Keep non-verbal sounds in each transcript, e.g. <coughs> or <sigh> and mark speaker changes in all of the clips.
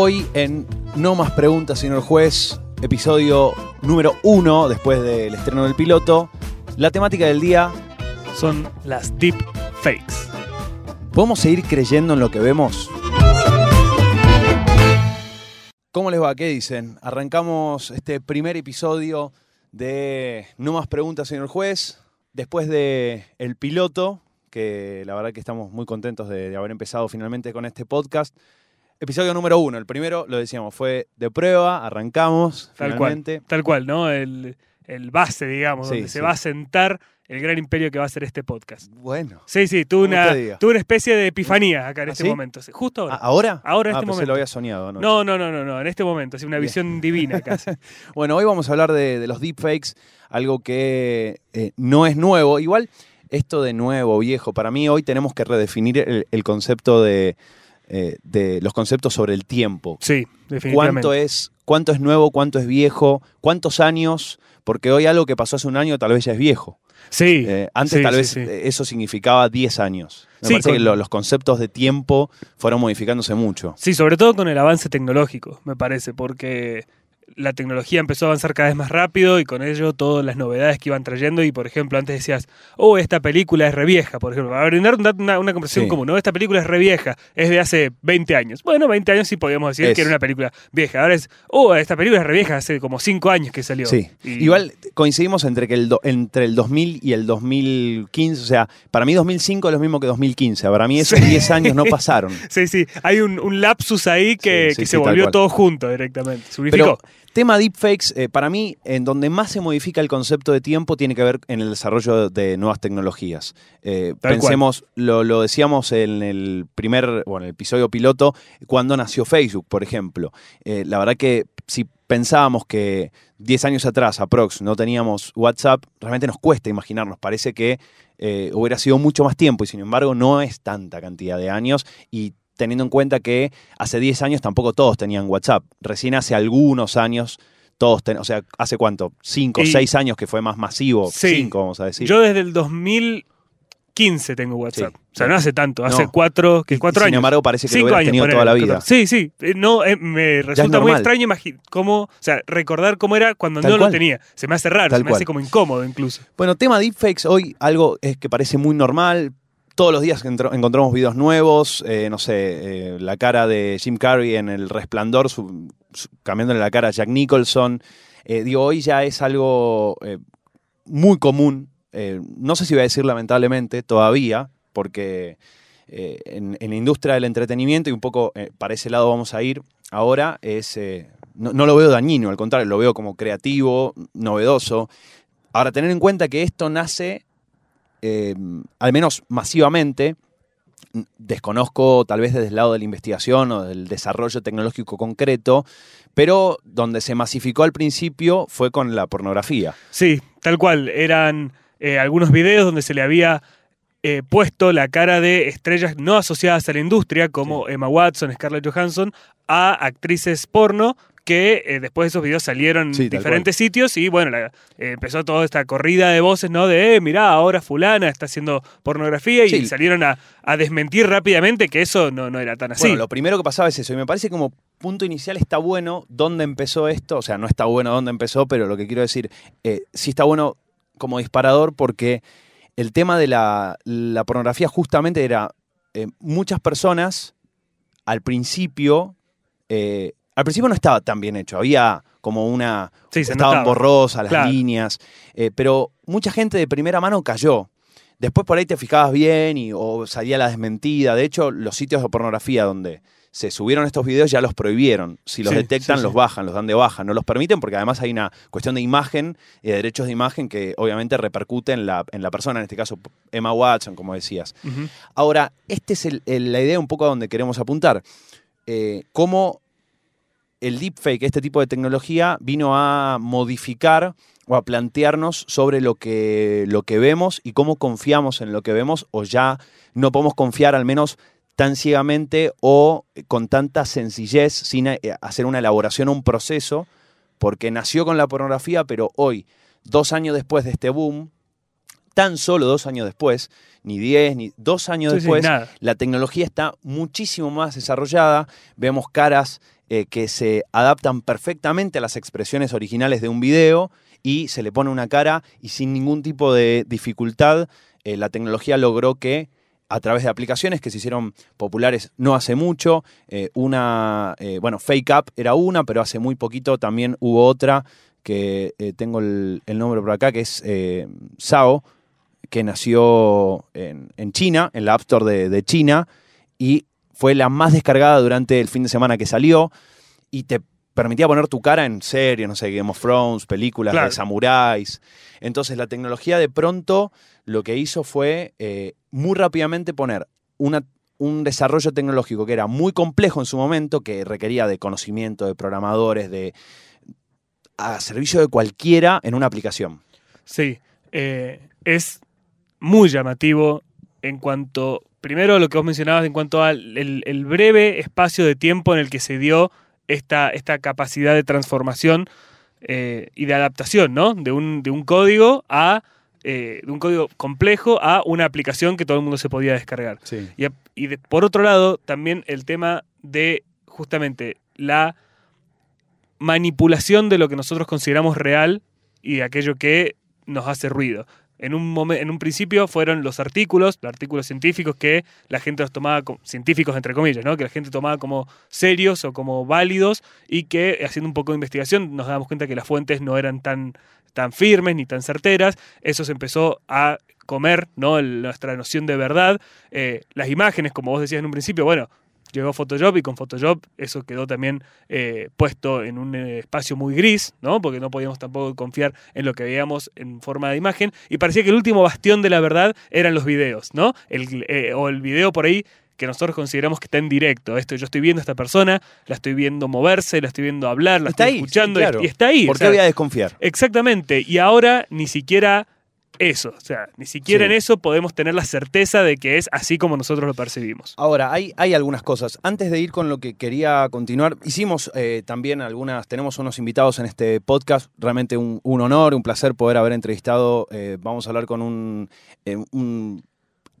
Speaker 1: Hoy en No Más Preguntas, señor juez, episodio número uno después del estreno del piloto. La temática del día,
Speaker 2: son las deep fakes.
Speaker 1: ¿podemos seguir creyendo en lo que vemos? ¿Cómo les va? ¿Qué dicen? Arrancamos este primer episodio de No Más Preguntas, señor juez, después del el piloto, que la verdad que estamos muy contentos de, de haber empezado finalmente con este podcast. Episodio número uno, el primero, lo decíamos, fue de prueba, arrancamos
Speaker 2: Tal
Speaker 1: finalmente.
Speaker 2: cual. Tal cual, ¿no? El, el base, digamos,
Speaker 1: Sí,
Speaker 2: donde se va a sentar el gran imperio que va a ser este podcast.
Speaker 1: Bueno.
Speaker 2: Sí, sí, tuve una, tuve una especie de epifanía acá en
Speaker 1: ¿Ah,
Speaker 2: este
Speaker 1: sí?
Speaker 2: momento. Justo ahora.
Speaker 1: ¿Ah, ¿Ahora?
Speaker 2: Ahora en
Speaker 1: Ah,
Speaker 2: este momento.
Speaker 1: lo había soñado.
Speaker 2: no, no, no, no, no, en este momento, así una
Speaker 1: Bien.
Speaker 2: visión divina casi. <laughs>
Speaker 1: Bueno, hoy vamos a hablar de, de los deepfakes, algo que eh, no es nuevo. Igual, esto de nuevo, viejo, para mí hoy tenemos que redefinir el, el concepto de, eh, de los conceptos sobre el tiempo.
Speaker 2: Sí, definitivamente.
Speaker 1: ¿Cuánto es, ¿Cuánto es nuevo? ¿Cuánto es viejo? ¿Cuántos años? Porque hoy algo que pasó hace un año tal vez ya es viejo.
Speaker 2: Sí.
Speaker 1: Eh, antes
Speaker 2: sí,
Speaker 1: tal
Speaker 2: sí,
Speaker 1: vez
Speaker 2: sí.
Speaker 1: eso significaba 10 años. Me parece que lo- los conceptos de tiempo fueron modificándose mucho.
Speaker 2: Sí, sobre todo con el avance tecnológico, me parece, porque la tecnología empezó a avanzar cada vez más rápido y con ello todas las novedades que iban trayendo. Y por ejemplo, antes decías, oh, esta película es revieja, por ejemplo, para brindar una, una, una conversación
Speaker 1: Sí.
Speaker 2: común, ¿no? Esta película es revieja, es de hace 20 años. Bueno, 20 años sí podíamos decir
Speaker 1: Es.
Speaker 2: que era una película vieja. Ahora es, oh, esta película es revieja, hace como 5 años que salió.
Speaker 1: Sí,
Speaker 2: Y-
Speaker 1: igual coincidimos entre que el, do- entre el 2000 y el 2015, o sea, para mí 2005 es lo mismo que 2015, para mí esos
Speaker 2: Sí.
Speaker 1: 10 años no <laughs> pasaron.
Speaker 2: Sí, sí, hay un, un lapsus ahí que, que se volvió todo junto directamente.
Speaker 1: Pero tema deepfakes, eh, para mí, en donde más se modifica el concepto de tiempo tiene que ver en el desarrollo de nuevas tecnologías. Eh, pensemos, lo, lo decíamos en el primer, bueno, el episodio piloto, cuando nació Facebook, por ejemplo. Eh, la verdad que si pensábamos que 10 años atrás, aprox, no teníamos WhatsApp, realmente nos cuesta imaginarnos. Parece que eh, hubiera sido mucho más tiempo y sin embargo no es tanta cantidad de años y teniendo en cuenta que hace 10 años tampoco todos tenían WhatsApp. Recién hace algunos años todos ten- o sea, ¿hace cuánto? 5 o
Speaker 2: Y-
Speaker 1: 6 años que fue más masivo.
Speaker 2: Sí.
Speaker 1: 5, vamos a decir.
Speaker 2: Yo desde el 2015 tengo WhatsApp.
Speaker 1: Sí.
Speaker 2: O sea, no hace tanto, hace
Speaker 1: No.
Speaker 2: cuatro, que cuatro
Speaker 1: y
Speaker 2: años.
Speaker 1: Sin embargo, parece que lo
Speaker 2: Cinco
Speaker 1: hubieras
Speaker 2: años,
Speaker 1: tenido toda la vida.
Speaker 2: Sí, sí. Eh, No, eh, me resulta muy extraño cómo, o sea, recordar cómo era cuando
Speaker 1: Tal
Speaker 2: no
Speaker 1: cual.
Speaker 2: lo tenía. Se me hace raro,
Speaker 1: Tal
Speaker 2: se me
Speaker 1: cual.
Speaker 2: hace como incómodo incluso.
Speaker 1: Bueno, tema deepfakes, hoy algo es que parece muy normal. Todos los días encontramos videos nuevos, eh, no sé, eh, la cara de Jim Carrey en El Resplandor, cambiándole la cara a Jack Nicholson. Eh, digo, hoy ya es algo muy común, no sé si voy a decir lamentablemente todavía, porque en, la industria del entretenimiento y un poco para ese lado vamos a ir ahora, es, no lo veo dañino, al contrario, lo veo como creativo, novedoso. Ahora, tener en cuenta que esto nace, eh, al menos masivamente, desconozco tal vez desde el lado de la investigación o del desarrollo tecnológico concreto, pero donde se masificó al principio fue con la pornografía.
Speaker 2: Sí, tal cual. Eran eh, algunos videos donde se le había eh, puesto la cara de estrellas no asociadas a la industria, como Emma Watson, Scarlett Johansson, a actrices porno que eh, después de esos videos salieron
Speaker 1: Sí,
Speaker 2: en
Speaker 1: tal
Speaker 2: diferentes sitios y bueno, la- eh, empezó toda esta corrida de voces, ¿no? De, eh, mirá, ahora fulana está haciendo pornografía y
Speaker 1: Sí.
Speaker 2: salieron a, a desmentir rápidamente que eso no, no era tan así.
Speaker 1: Bueno, lo primero que pasaba es eso, y me parece como punto inicial está bueno dónde empezó esto, o sea, no está bueno dónde empezó, pero lo que quiero decir, eh, sí está bueno como disparador porque el tema de la, la pornografía justamente era muchas personas al principio, eh, al principio no estaba tan bien hecho, había como una,
Speaker 2: Sí, se
Speaker 1: estaban
Speaker 2: notaba.
Speaker 1: borrosas las
Speaker 2: Claro.
Speaker 1: líneas, eh, pero mucha gente de primera mano cayó. Después por ahí te fijabas bien y, o salía la desmentida. De hecho, los sitios de pornografía donde se subieron estos videos ya los prohibieron. Si los
Speaker 2: Sí,
Speaker 1: detectan,
Speaker 2: sí,
Speaker 1: los bajan, los dan de baja. No los permiten porque además hay una cuestión de imagen y de derechos de imagen que obviamente repercute en la, en la persona, en este caso Emma Watson, como decías. Ahora, esta es el- el- la idea un poco a donde queremos apuntar. Eh, cómo el deepfake, este tipo de tecnología, vino a modificar o a plantearnos sobre lo que, lo que vemos y cómo confiamos en lo que vemos o ya no podemos confiar al menos tan ciegamente o con tanta sencillez sin eh, hacer una elaboración un proceso, porque nació con la pornografía, pero hoy, dos años después de este boom, tan solo dos años después, ni diez, ni dos años
Speaker 2: Sí,
Speaker 1: después, la tecnología está muchísimo más desarrollada, vemos caras eh, que se adaptan perfectamente a las expresiones originales de un video y se le pone una cara y sin ningún tipo de dificultad eh, la tecnología logró que a través de aplicaciones que se hicieron populares no hace mucho, eh, una, bueno, Fake Up era una, pero hace muy poquito también hubo otra que tengo el, el nombre por acá, que es Sao, que nació en, en China, en la App Store de, de China, y fue la más descargada durante el fin de semana que salió, y te permitía poner tu cara en serio, no sé, Game of Thrones, películas
Speaker 2: Claro.
Speaker 1: de samuráis. Entonces la tecnología de pronto lo que hizo fue eh, muy rápidamente poner una, un desarrollo tecnológico que era muy complejo en su momento, que requería de conocimiento de programadores, de a servicio de cualquiera en una aplicación.
Speaker 2: Sí, eh, es muy llamativo en cuanto, primero lo que vos mencionabas en cuanto al el, el breve espacio de tiempo en el que se dio esta, esta capacidad de transformación eh, y de adaptación, ¿no? De un, de un código a eh, de un código complejo a una aplicación que todo el mundo se podía descargar.
Speaker 1: Sí.
Speaker 2: Y, a- y de- por otro lado, también el tema de justamente la manipulación de lo que nosotros consideramos real y de aquello que nos hace ruido. En un, en un principio fueron los artículos, los artículos científicos que la gente los tomaba, como, científicos entre comillas, ¿no? que la gente tomaba como serios o como válidos y que haciendo un poco de investigación nos damos cuenta que las fuentes no eran tan, tan firmes ni tan certeras. Eso se empezó a comer ¿no? Nuestra noción de verdad. Eh, las imágenes, como vos decías en un principio, bueno, llegó Photoshop y con Photoshop eso quedó también eh, puesto en un eh, espacio muy gris, ¿no? Porque no podíamos tampoco confiar en lo que veíamos en forma de imagen. Y parecía que el último bastión de la verdad eran los videos, ¿no? El, eh, o el video por ahí que nosotros consideramos que está en directo. Esto, yo estoy viendo a esta persona, la estoy viendo moverse, la estoy viendo hablar, la
Speaker 1: Está
Speaker 2: estoy
Speaker 1: ahí,
Speaker 2: escuchando
Speaker 1: sí,
Speaker 2: y-
Speaker 1: claro.
Speaker 2: y, está ahí.
Speaker 1: ¿Por
Speaker 2: o
Speaker 1: qué
Speaker 2: sea,
Speaker 1: voy a desconfiar?
Speaker 2: Exactamente. Y ahora ni siquiera eso. O sea, ni siquiera
Speaker 1: Sí.
Speaker 2: en eso podemos tener la certeza de que es así como nosotros lo percibimos.
Speaker 1: Ahora, hay, hay algunas cosas. Antes de ir con lo que quería continuar, hicimos eh, también algunas, tenemos unos invitados en este podcast, realmente un, un honor, un placer poder haber entrevistado, eh, vamos a hablar con un, eh, un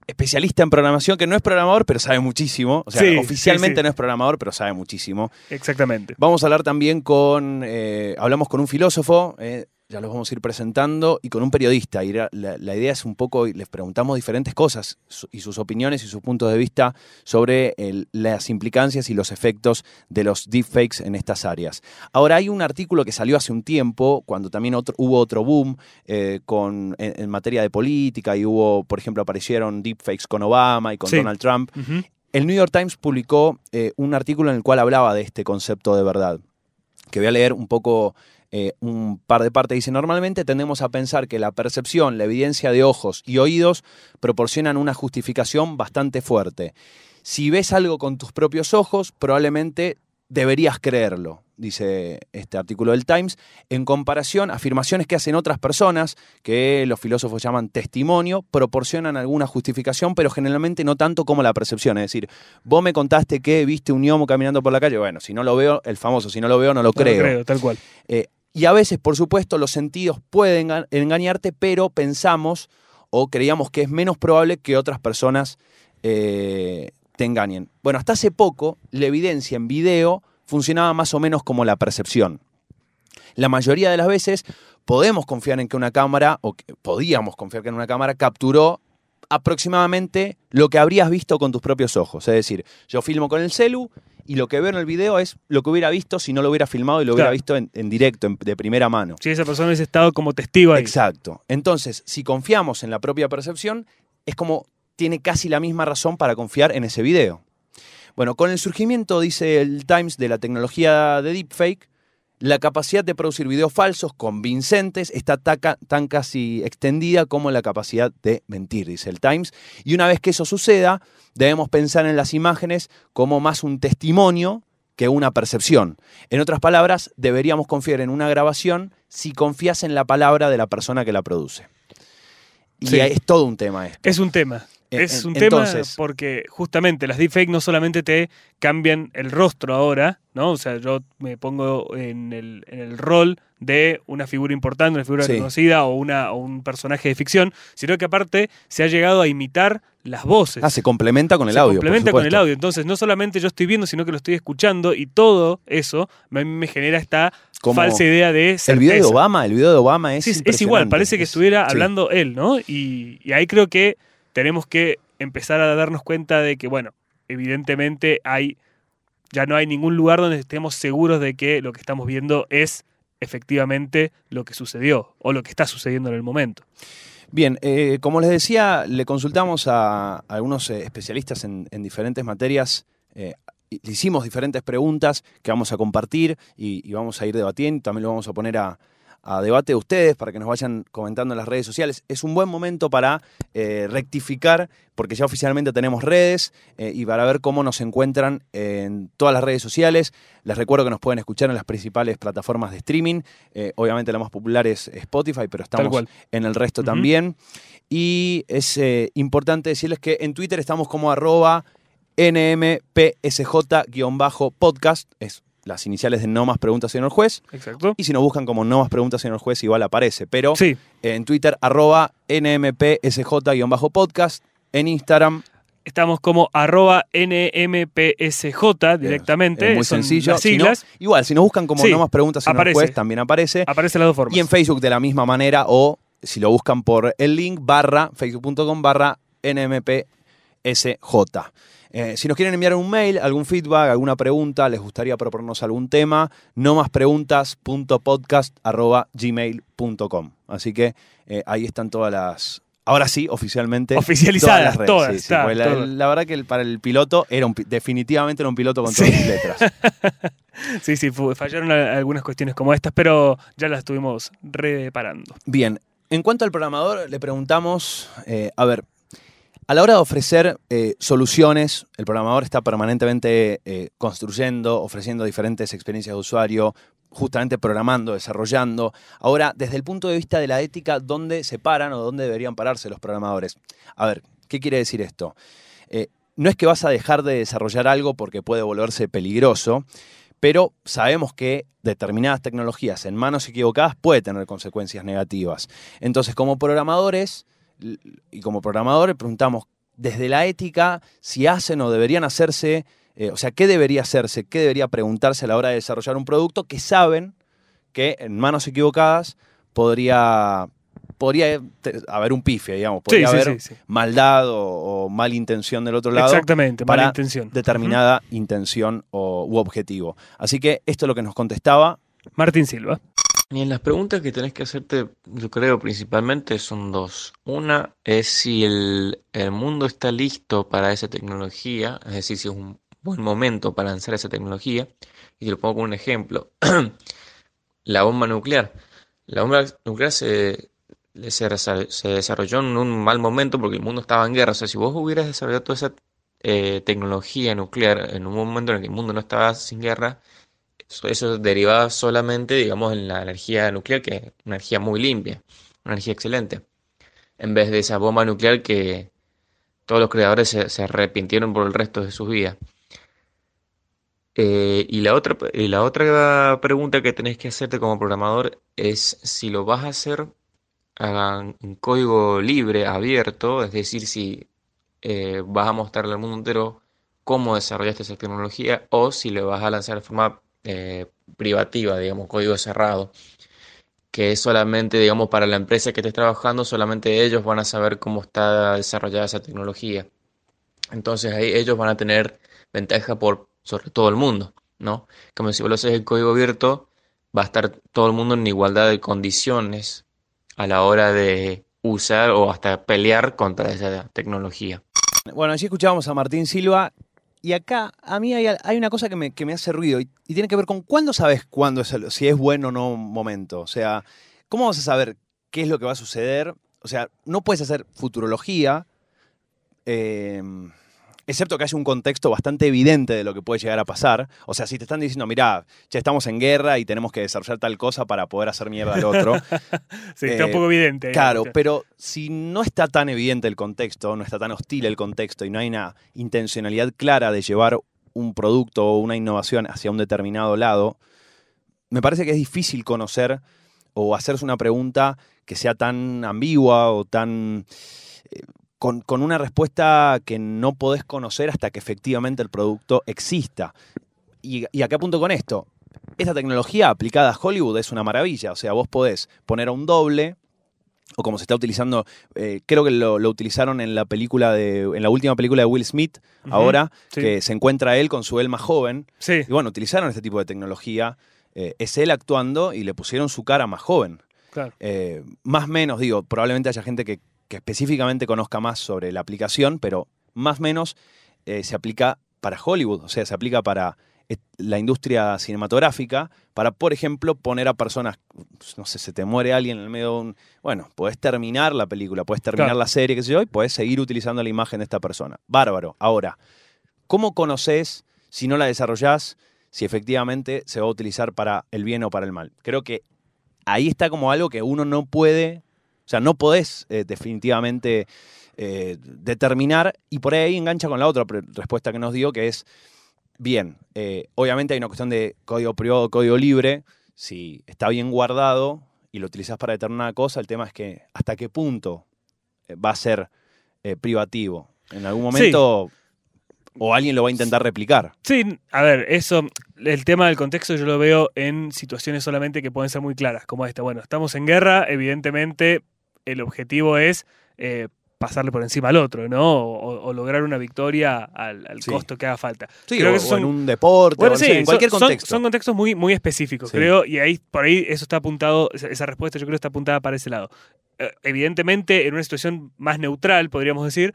Speaker 1: especialista en programación que no es programador, pero sabe muchísimo. O sea,
Speaker 2: Sí,
Speaker 1: oficialmente
Speaker 2: sí, sí.
Speaker 1: no es programador, pero sabe muchísimo.
Speaker 2: Exactamente.
Speaker 1: Vamos a hablar también con, eh, hablamos con un filósofo, eh, ya los vamos a ir presentando, y con un periodista. Y la, idea es un poco, y les preguntamos diferentes cosas y sus opiniones y sus puntos de vista sobre el- las implicancias y los efectos de los deepfakes en estas áreas. Ahora, hay un artículo que salió hace un tiempo, cuando también otro- hubo otro boom eh, con, en, en materia de política, y hubo, por ejemplo, aparecieron deepfakes con Obama y con
Speaker 2: Sí.
Speaker 1: Donald Trump. El New York Times publicó eh, un artículo en el cual hablaba de este concepto de verdad, que voy a leer un poco eh, un par de partes. Dice, normalmente tendemos a pensar que la percepción, la evidencia de ojos y oídos proporcionan una justificación bastante fuerte. Si ves algo con tus propios ojos, probablemente deberías creerlo, dice este artículo del Times, en comparación a afirmaciones que hacen otras personas, que los filósofos llaman testimonio, proporcionan alguna justificación, pero generalmente no tanto como la percepción. Es decir, vos me contaste que viste un gnomo caminando por la calle, bueno, si no lo veo, el famoso, si no lo veo, no lo
Speaker 2: No lo
Speaker 1: creo.
Speaker 2: creo, tal cual.
Speaker 1: Eh, y a veces, por supuesto, los sentidos pueden enga- engañarte, pero pensamos o creíamos que es menos probable que otras personas eh, te engañen. Bueno, hasta hace poco, la evidencia en video funcionaba más o menos como la percepción. La mayoría de las veces podemos confiar en que una cámara, o que- podíamos confiar que en una cámara capturó aproximadamente lo que habrías visto con tus propios ojos. Es decir, yo filmo con el celu y lo que veo en el video es lo que hubiera visto si no lo hubiera filmado y lo hubiera
Speaker 2: Claro.
Speaker 1: visto en, en directo, en- de primera mano.
Speaker 2: Si esa persona hubiese estado como testigo ahí.
Speaker 1: Exacto. Entonces, si confiamos en la propia percepción, es como tiene casi la misma razón para confiar en ese video. Bueno, con el surgimiento, dice el Times, de la tecnología de deepfake, la capacidad de producir videos falsos convincentes está taca- tan casi extendida como la capacidad de mentir, dice el Times. Y una vez que eso suceda, debemos pensar en las imágenes como más un testimonio que una percepción. En otras palabras, deberíamos confiar en una grabación si confías en la palabra de la persona que la produce. Y
Speaker 2: Sí.
Speaker 1: es todo un tema esto.
Speaker 2: Es un tema.
Speaker 1: En-
Speaker 2: Es un tema porque justamente las deepfakes no solamente te cambian el rostro ahora, ¿no? O sea, yo me pongo en el, en el rol de una figura importante, una figura
Speaker 1: Sí.
Speaker 2: conocida o, una, o un personaje de ficción, sino que aparte se ha llegado a imitar las voces.
Speaker 1: Ah, se complementa con el
Speaker 2: se
Speaker 1: audio.
Speaker 2: complementa con el audio. Entonces, no solamente yo estoy viendo, sino que lo estoy escuchando y todo eso me, me genera esta
Speaker 1: Como
Speaker 2: falsa idea de certeza.
Speaker 1: El video de Obama, el video de Obama es.
Speaker 2: Sí, es- igual, parece que
Speaker 1: Es-
Speaker 2: estuviera
Speaker 1: sí.
Speaker 2: hablando él, ¿no? Y, y ahí creo que tenemos que empezar a darnos cuenta de que, bueno, evidentemente hay, ya no hay ningún lugar donde estemos seguros de que lo que estamos viendo es efectivamente lo que sucedió o lo que está sucediendo en el momento.
Speaker 1: Bien, eh, como les decía, le consultamos a algunos eh, especialistas en, en diferentes materias. eh, le hicimos diferentes preguntas que vamos a compartir y, y vamos a ir debatiendo. También lo vamos a poner a, a debate de ustedes para que nos vayan comentando en las redes sociales. Es un buen momento para eh, rectificar, porque ya oficialmente tenemos redes eh, y para ver cómo nos encuentran en todas las redes sociales. Les recuerdo que nos pueden escuchar en las principales plataformas de streaming. Eh, obviamente la más popular es Spotify, pero estamos en el resto también. Y es importante decirles que en Twitter estamos como arroba nmpsj-podcast, es las iniciales de No Más Preguntas, Señor Juez.
Speaker 2: Exacto.
Speaker 1: Y si nos buscan como No Más Preguntas, Señor Juez, igual aparece. Pero
Speaker 2: Sí,
Speaker 1: en Twitter, arroba nmpsj-podcast. En Instagram,
Speaker 2: estamos como arroba NMPSJ directamente.
Speaker 1: es muy
Speaker 2: son
Speaker 1: sencillo.
Speaker 2: Las
Speaker 1: Si no- igual, si nos buscan como
Speaker 2: Sí,
Speaker 1: No Más Preguntas, Señor
Speaker 2: aparece.
Speaker 1: Juez, también aparece.
Speaker 2: Aparece las dos formas.
Speaker 1: Y en Facebook de la misma manera o si lo buscan por el link barra facebook.com barra nmpsj. Eh, si nos quieren enviar un mail, algún feedback, alguna pregunta, les gustaría proponernos algún tema, no más. Así que eh, ahí están todas las... Ahora sí, oficialmente.
Speaker 2: Oficializadas,
Speaker 1: todas las redes.
Speaker 2: todas,
Speaker 1: Sí, sí,
Speaker 2: está,
Speaker 1: porque la, verdad que el- para el piloto era un, definitivamente era un piloto con todas
Speaker 2: Sí.
Speaker 1: sus letras. <laughs>
Speaker 2: Sí, sí, fallaron algunas cuestiones como estas, pero ya las estuvimos reparando.
Speaker 1: Bien, en cuanto al programador, le preguntamos, eh, a ver, a la hora de ofrecer eh, soluciones, el programador está permanentemente eh, construyendo, ofreciendo diferentes experiencias de usuario, justamente programando, desarrollando. Ahora, desde el punto de vista de la ética, ¿dónde se paran o dónde deberían pararse los programadores? A ver, ¿qué quiere decir esto? Eh, no es que vas a dejar de desarrollar algo porque puede volverse peligroso, pero sabemos que determinadas tecnologías en manos equivocadas puede tener consecuencias negativas. Entonces, como programadores y como programadores preguntamos desde la ética si hacen o deberían hacerse, eh, o sea, qué debería hacerse, qué debería preguntarse a la hora de desarrollar un producto que saben que en manos equivocadas podría, podría haber un pifia, digamos, podría
Speaker 2: sí,
Speaker 1: haber
Speaker 2: sí, sí.
Speaker 1: maldad o, o mala intención del otro lado
Speaker 2: Exactamente,
Speaker 1: para
Speaker 2: mala intención.
Speaker 1: determinada intención o, u objetivo. Así que esto es lo que nos contestaba.
Speaker 2: Martín Silva.
Speaker 3: Y en las preguntas que tenés que hacerte, yo creo principalmente son dos. Una es si el, mundo está listo para esa tecnología, es decir, si es un buen momento para lanzar esa tecnología. Y te lo pongo con un ejemplo. <clears throat> La bomba nuclear. La bomba nuclear se desarrolló en un mal momento porque el mundo estaba en guerra. O sea, si vos hubieras desarrollado toda esa eh, tecnología nuclear en un momento en el que el mundo no estaba sin guerra, eso, derivaba solamente, digamos, en la energía nuclear, que es una energía muy limpia, una energía excelente, en vez de esa bomba nuclear que todos los creadores se, se arrepintieron por el resto de sus vidas. Eh, y la otra, y la otra pregunta que tenés que hacerte como programador es si lo vas a hacer en código libre, abierto, es decir, si eh, vas a mostrarle al mundo entero cómo desarrollaste esa tecnología o si le vas a lanzar de forma eh, privativa, digamos, código cerrado, que es solamente, digamos, para la empresa que estés trabajando, solamente ellos van a saber cómo está desarrollada esa tecnología. Entonces ahí ellos van a tener ventaja por sobre todo el mundo, ¿no? Como si vos lo haces en código abierto, va a estar todo el mundo en igualdad de condiciones a la hora de usar o hasta pelear contra esa tecnología.
Speaker 1: Bueno, allí escuchábamos a Martín Silva. Y acá a mí hay, hay una cosa que me, que me hace ruido y, tiene que ver con cuándo sabes cuándo es el- si es bueno o no momento. O sea, ¿cómo vas a saber qué es lo que va a suceder? O sea, no puedes hacer futurología, eh, excepto que haya un contexto bastante evidente de lo que puede llegar a pasar. O sea, si te están diciendo, mirá, ya estamos en guerra y tenemos que desarrollar tal cosa para poder hacer mierda al otro. <laughs>
Speaker 2: Sí, está un
Speaker 1: Eh,
Speaker 2: poco evidente.
Speaker 1: Claro,
Speaker 2: ¿no?
Speaker 1: pero si no está tan evidente el contexto, no está tan hostil el contexto y no hay una intencionalidad clara de llevar un producto o una innovación hacia un determinado lado, me parece que es difícil conocer o hacerse una pregunta que sea tan ambigua o tan... con, con una respuesta que no podés conocer hasta que efectivamente el producto exista. ¿Y, y a qué apunto con esto? Esta tecnología aplicada a Hollywood es una maravilla. O sea, vos podés poner a un doble, o como se está utilizando, eh, creo que lo, lo utilizaron en la película de, en la última película de Will Smith, ahora,
Speaker 2: sí.
Speaker 1: que se encuentra él con su él más joven.
Speaker 2: Sí,
Speaker 1: Y bueno, utilizaron este tipo de tecnología. Eh, es él actuando y le pusieron su cara más joven.
Speaker 2: claro.
Speaker 1: Eh, más o menos, digo, probablemente haya gente que, que específicamente conozca más sobre la aplicación, pero más o menos eh, se aplica para Hollywood, o sea, se aplica para eh, la industria cinematográfica, para, por ejemplo, poner a personas, no sé, se te muere alguien en el medio de un... Bueno, podés terminar la película, podés terminar
Speaker 2: Claro.
Speaker 1: la serie, qué sé yo, y podés seguir utilizando la imagen de esta persona. Bárbaro. Ahora, ¿cómo conoces, si no la desarrollás, si efectivamente se va a utilizar para el bien o para el mal? Creo que ahí está como algo que uno no puede, o sea, no podés eh, definitivamente eh, determinar, y por ahí engancha con la otra respuesta que nos dio, que es, bien, eh, obviamente hay una cuestión de código privado, código libre, si está bien guardado y lo utilizás para determinada cosa, el tema es que hasta qué punto va a ser privativo. En algún momento, o alguien lo va a intentar replicar.
Speaker 2: Sí, a ver, eso, el tema del contexto yo lo veo en situaciones solamente que pueden ser muy claras, como esta. Bueno, estamos en guerra, evidentemente el objetivo es eh, pasarle por encima al otro, ¿no? O, o lograr una victoria al, al
Speaker 1: Sí.
Speaker 2: costo que haga falta.
Speaker 1: Sí,
Speaker 2: Creo
Speaker 1: o,
Speaker 2: que
Speaker 1: o en
Speaker 2: son-
Speaker 1: un deporte,
Speaker 2: Bueno,
Speaker 1: o no
Speaker 2: sí,
Speaker 1: en cualquier
Speaker 2: son, son-
Speaker 1: contexto.
Speaker 2: son contextos muy, muy específicos,
Speaker 1: Sí.
Speaker 2: creo, y ahí por ahí eso está apuntado, esa, respuesta yo creo está apuntada para ese lado. Eh, evidentemente, en una situación más neutral, podríamos decir,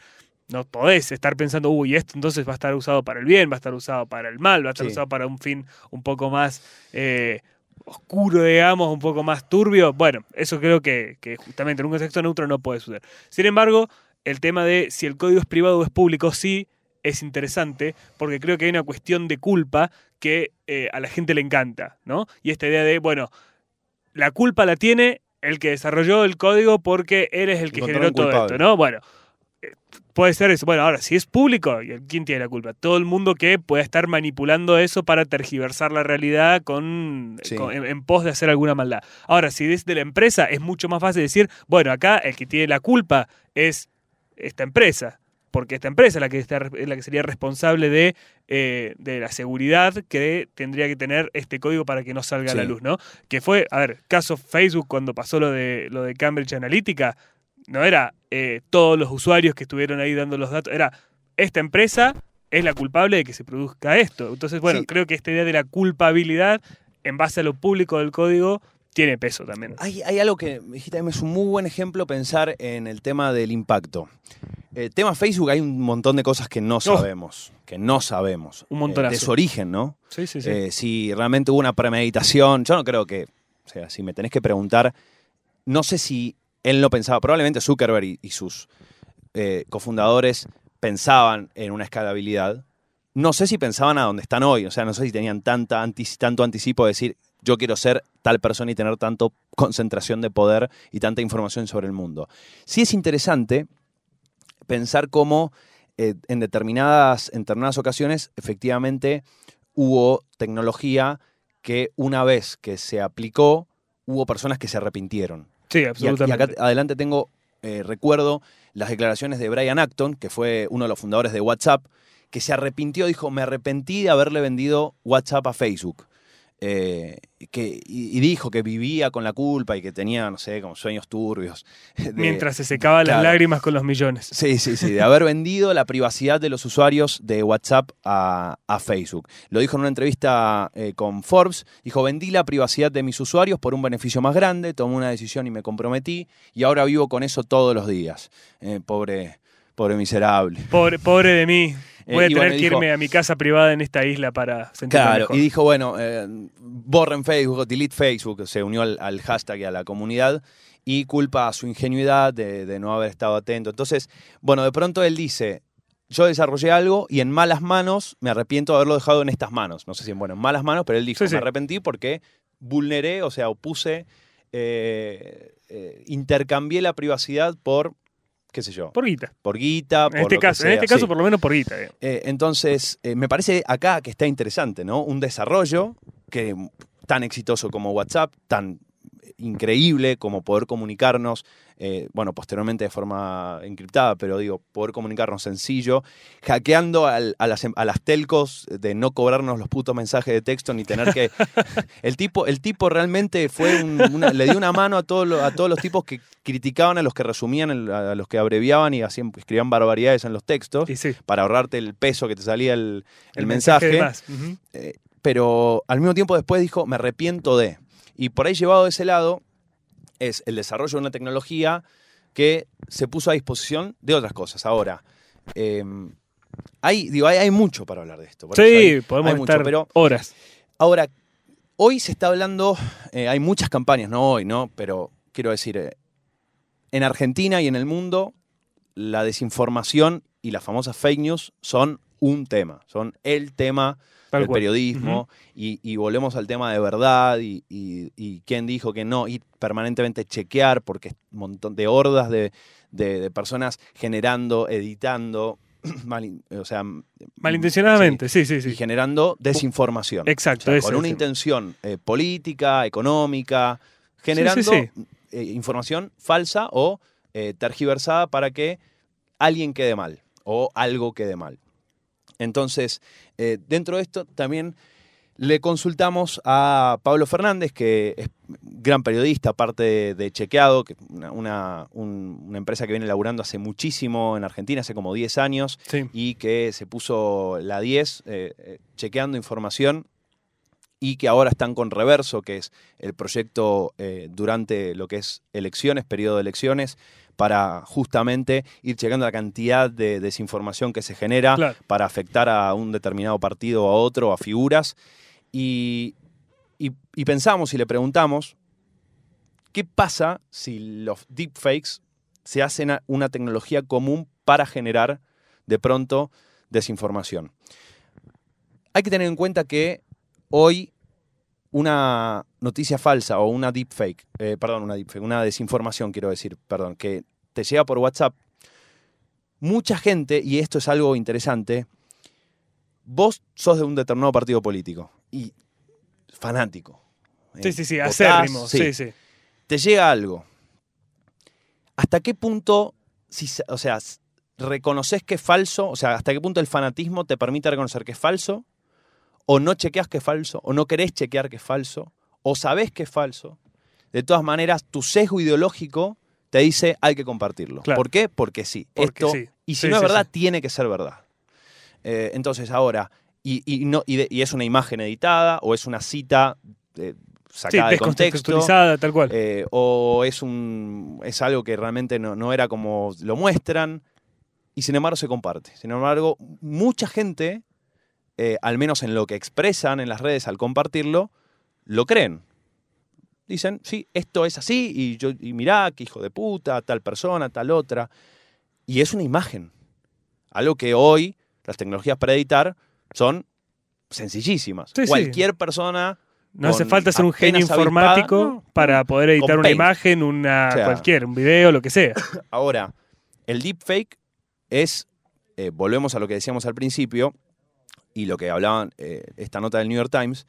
Speaker 2: no podés estar pensando, uy, esto entonces va a estar usado para el bien, va a estar usado para el mal, va a estar usado para un fin un poco más eh, oscuro, digamos, un poco más turbio. Bueno, eso creo que, que justamente en un contexto neutro no puede suceder. Sin embargo, el tema de si el código es privado o es público, sí es interesante, porque creo que hay una cuestión de culpa que eh, a la gente le encanta, ¿no? Y esta idea de, bueno, la culpa la tiene el que desarrolló el código porque él es el que generó todo esto, ¿no? Bueno, puede ser eso. Bueno, ahora, si es público, ¿quién tiene la culpa? Todo el mundo que pueda estar manipulando eso para tergiversar la realidad con,
Speaker 1: Sí.
Speaker 2: con- en, en pos de hacer alguna maldad. Ahora, si es de la empresa, es mucho más fácil decir, bueno, acá el que tiene la culpa es esta empresa. Porque esta empresa es la que, está, es la que sería responsable de, eh, de la seguridad que tendría que tener este código para que no salga a la luz, ¿no? Que fue, a ver, caso Facebook cuando pasó lo de, lo de Cambridge Analytica, no era eh, todos los usuarios que estuvieron ahí dando los datos, era esta empresa es la culpable de que se produzca esto. Entonces, bueno,
Speaker 1: Sí.
Speaker 2: creo que esta idea de la culpabilidad en base a lo público del código tiene peso también.
Speaker 1: Hay, hay algo que dijiste, es un muy buen ejemplo pensar en el tema del impacto. El tema Facebook hay un montón de cosas que no sabemos, que no sabemos.
Speaker 2: Un
Speaker 1: Eh,
Speaker 2: montonazo.
Speaker 1: de su origen, ¿no?
Speaker 2: Sí, sí, sí.
Speaker 1: Eh, si realmente hubo una premeditación, yo no creo que, o sea, si me tenés que preguntar, no sé si él no pensaba, probablemente Zuckerberg y, sus eh, cofundadores pensaban en una escalabilidad. No sé si pensaban a donde están hoy, o sea, no sé si tenían tanta tanto anticipo de decir, yo quiero ser tal persona y tener tanto concentración de poder y tanta información sobre el mundo. Sí es interesante pensar cómo eh, en, determinadas, en determinadas ocasiones efectivamente hubo tecnología que una vez que se aplicó, hubo personas que se arrepintieron.
Speaker 2: Sí,
Speaker 1: Y, a- y
Speaker 2: absolutamente.
Speaker 1: acá adelante tengo, eh, recuerdo las declaraciones de Brian Acton, que fue uno de los fundadores de WhatsApp, que se arrepintió, dijo, me arrepentí de haberle vendido WhatsApp a Facebook. Eh, que, y, y dijo que vivía con la culpa y que tenía, no sé, como sueños turbios. <laughs> de-
Speaker 2: Mientras se secaban las
Speaker 1: claro.
Speaker 2: lágrimas con los millones.
Speaker 1: Sí, sí, sí, de haber vendido la privacidad de los usuarios de WhatsApp a, a Facebook. Lo dijo en una entrevista eh, con Forbes, dijo, vendí la privacidad de mis usuarios por un beneficio más grande, tomé una decisión y me comprometí, y ahora vivo con eso todos los días. Eh, pobre, pobre miserable.
Speaker 2: Pobre, pobre de mí.
Speaker 1: Eh,
Speaker 2: Voy a tener
Speaker 1: bueno,
Speaker 2: que
Speaker 1: dijo-
Speaker 2: irme a mi casa privada en esta isla para sentirme
Speaker 1: Claro,
Speaker 2: mejor.
Speaker 1: y dijo, bueno, eh, borren Facebook, delete Facebook, se unió al, al hashtag y a la comunidad y culpa a su ingenuidad de, de no haber estado atento. Entonces, bueno, de pronto él dice, yo desarrollé algo y en malas manos me arrepiento de haberlo dejado en estas manos. No sé si en, bueno, en malas manos, pero él dijo,
Speaker 2: Sí, sí.
Speaker 1: me arrepentí porque vulneré, o sea, opuse, eh, eh, intercambié la privacidad por, qué sé yo,
Speaker 2: Por guita.
Speaker 1: por guita, por
Speaker 2: En este
Speaker 1: lo que
Speaker 2: caso, en este caso por lo menos por guita.
Speaker 1: Eh, entonces, eh, me parece acá que está interesante, ¿no? Un desarrollo que tan exitoso como WhatsApp, tan increíble como poder comunicarnos, eh, bueno, posteriormente de forma encriptada, pero digo, poder comunicarnos sencillo, hackeando al- a, las, em- a las telcos de no cobrarnos los putos mensajes de texto ni tener que... <laughs> el, tipo, el tipo realmente fue un- una- le dio una mano a, todos los- a todos los tipos que criticaban a los que resumían, el- a los que abreviaban y hacían, escribían barbaridades en los textos
Speaker 2: sí,
Speaker 1: para ahorrarte el peso que te salía el, mensaje eh, pero al mismo tiempo después dijo, me arrepiento de. Y por ahí llevado de ese lado es el desarrollo de una tecnología que se puso a disposición de otras cosas. Ahora, eh, hay, digo, hay, hay mucho para hablar de esto. por
Speaker 2: Sí,
Speaker 1: hay-
Speaker 2: podemos
Speaker 1: hay mucho,
Speaker 2: estar
Speaker 1: pero
Speaker 2: horas.
Speaker 1: Ahora, hoy se está hablando, eh, hay muchas campañas, no hoy, ¿no? Pero quiero decir, eh, en Argentina y en el mundo, la desinformación y las famosas fake news son un tema, son el tema
Speaker 2: Tal cual.
Speaker 1: periodismo y, y volvemos al tema de verdad y, y- y quién dijo que no, y permanentemente chequear porque es un montón de hordas de, de- de personas generando, editando, <clears throat> mal- o sea,
Speaker 2: Malintencionadamente, sí, sí,
Speaker 1: sí, y generando desinformación.
Speaker 2: Exacto,
Speaker 1: O sea,
Speaker 2: ese
Speaker 1: con una
Speaker 2: el
Speaker 1: intención eh, política, económica, generando
Speaker 2: sí.
Speaker 1: eh, información falsa o eh, tergiversada para que alguien quede mal o algo quede mal. Entonces, eh, dentro de esto también le consultamos a Pablo Fernández, que es gran periodista, aparte de, Chequeado, que una, una- un- una empresa que viene laburando hace muchísimo en Argentina, hace como 10 años,
Speaker 2: Sí.
Speaker 1: y que se puso la 10 eh, eh, chequeando información y que ahora están con Reverso, que es el proyecto eh, durante lo que es elecciones, periodo de elecciones, para justamente ir checando la cantidad de desinformación que se genera
Speaker 2: Claro.
Speaker 1: para afectar a un determinado partido o a otro, a figuras. Y, y- y pensamos y le preguntamos, ¿qué pasa si los deepfakes se hacen a- una tecnología común para generar de pronto desinformación? Hay que tener en cuenta que hoy una noticia falsa o una deepfake, eh, perdón, una deepfake, una desinformación quiero decir, perdón, que te llega por WhatsApp, mucha gente, y esto es algo interesante, vos sos de un determinado partido político y fanático.
Speaker 2: Sí,
Speaker 1: eh,
Speaker 2: sí, sí,
Speaker 1: votás,
Speaker 2: acérrimo.
Speaker 1: sí.
Speaker 2: Sí, sí.
Speaker 1: Te llega algo. ¿Hasta qué punto, si, o sea, reconoces que es falso? O sea, ¿hasta qué punto el fanatismo te permite reconocer que es falso? ¿O no chequeas que es falso? ¿O no querés chequear que es falso? ¿O sabés que es falso? De todas maneras, tu sesgo ideológico te dice hay que compartirlo.
Speaker 2: Claro.
Speaker 1: ¿Por qué? Porque sí.
Speaker 2: Porque
Speaker 1: Esto,
Speaker 2: sí.
Speaker 1: Y si
Speaker 2: Sí,
Speaker 1: no es
Speaker 2: sí,
Speaker 1: verdad,
Speaker 2: sí.
Speaker 1: tiene que ser verdad. Eh, entonces, ahora, y, y no, y, de- y es una imagen editada o es una cita eh,
Speaker 2: Sí,
Speaker 1: sacada de contexto.
Speaker 2: tal cual.
Speaker 1: Eh, o es un es algo que realmente no, no era como lo muestran y sin embargo se comparte. Sin embargo, mucha gente, eh, al menos en lo que expresan en las redes al compartirlo, lo creen. Dicen, sí, esto es así y yo y mirá, que hijo de puta, tal persona, tal otra. Y es una imagen. Algo que hoy las tecnologías para editar son sencillísimas.
Speaker 2: Sí, sí.
Speaker 1: Cualquier persona
Speaker 2: No hace falta ser un genio
Speaker 1: avispada,
Speaker 2: informático
Speaker 1: no,
Speaker 2: para poder editar una imagen, una
Speaker 1: O sea,
Speaker 2: cualquier, un video, lo que sea. <coughs>
Speaker 1: Ahora, el deepfake es, eh, volvemos a lo que decíamos al principio, y lo que hablaban eh, esta nota del New York Times,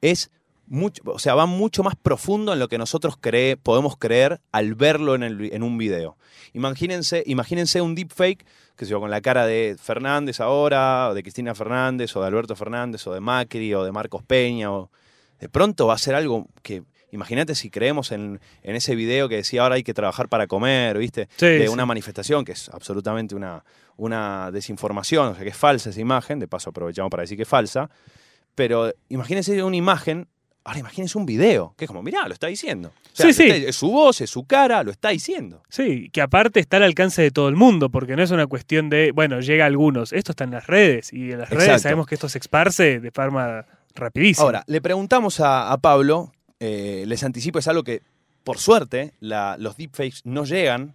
Speaker 1: es mucho, o sea, va mucho más profundo en lo que nosotros podemos creer al verlo en un video. Imagínense, imagínense un deepfake, que se con la cara de Fernández ahora, o de Cristina Fernández, o de Alberto Fernández, o de Macri, o de Marcos Peña, o de pronto va a ser algo que, imagínate si creemos en, en ese video que decía ahora hay que trabajar para comer, ¿viste?
Speaker 2: Sí,
Speaker 1: de
Speaker 2: sí.
Speaker 1: una manifestación que es absolutamente una, una desinformación, o sea, que es falsa esa imagen, de paso aprovechamos para decir que es falsa, pero imagínense una imagen, ahora imagínense un video, que es como, mirá, lo está diciendo. O sea,
Speaker 2: Sí, sí.
Speaker 1: está- es su voz, es su cara, lo está diciendo.
Speaker 2: Sí, que aparte está al alcance de todo el mundo, porque no es una cuestión de, bueno, llega a algunos. Esto está en las redes y en las redes sabemos que esto se esparce de forma rapidísima.
Speaker 1: Ahora, le preguntamos a, a Pablo, eh, les anticipo, es algo que, por suerte, los deepfakes no llegan,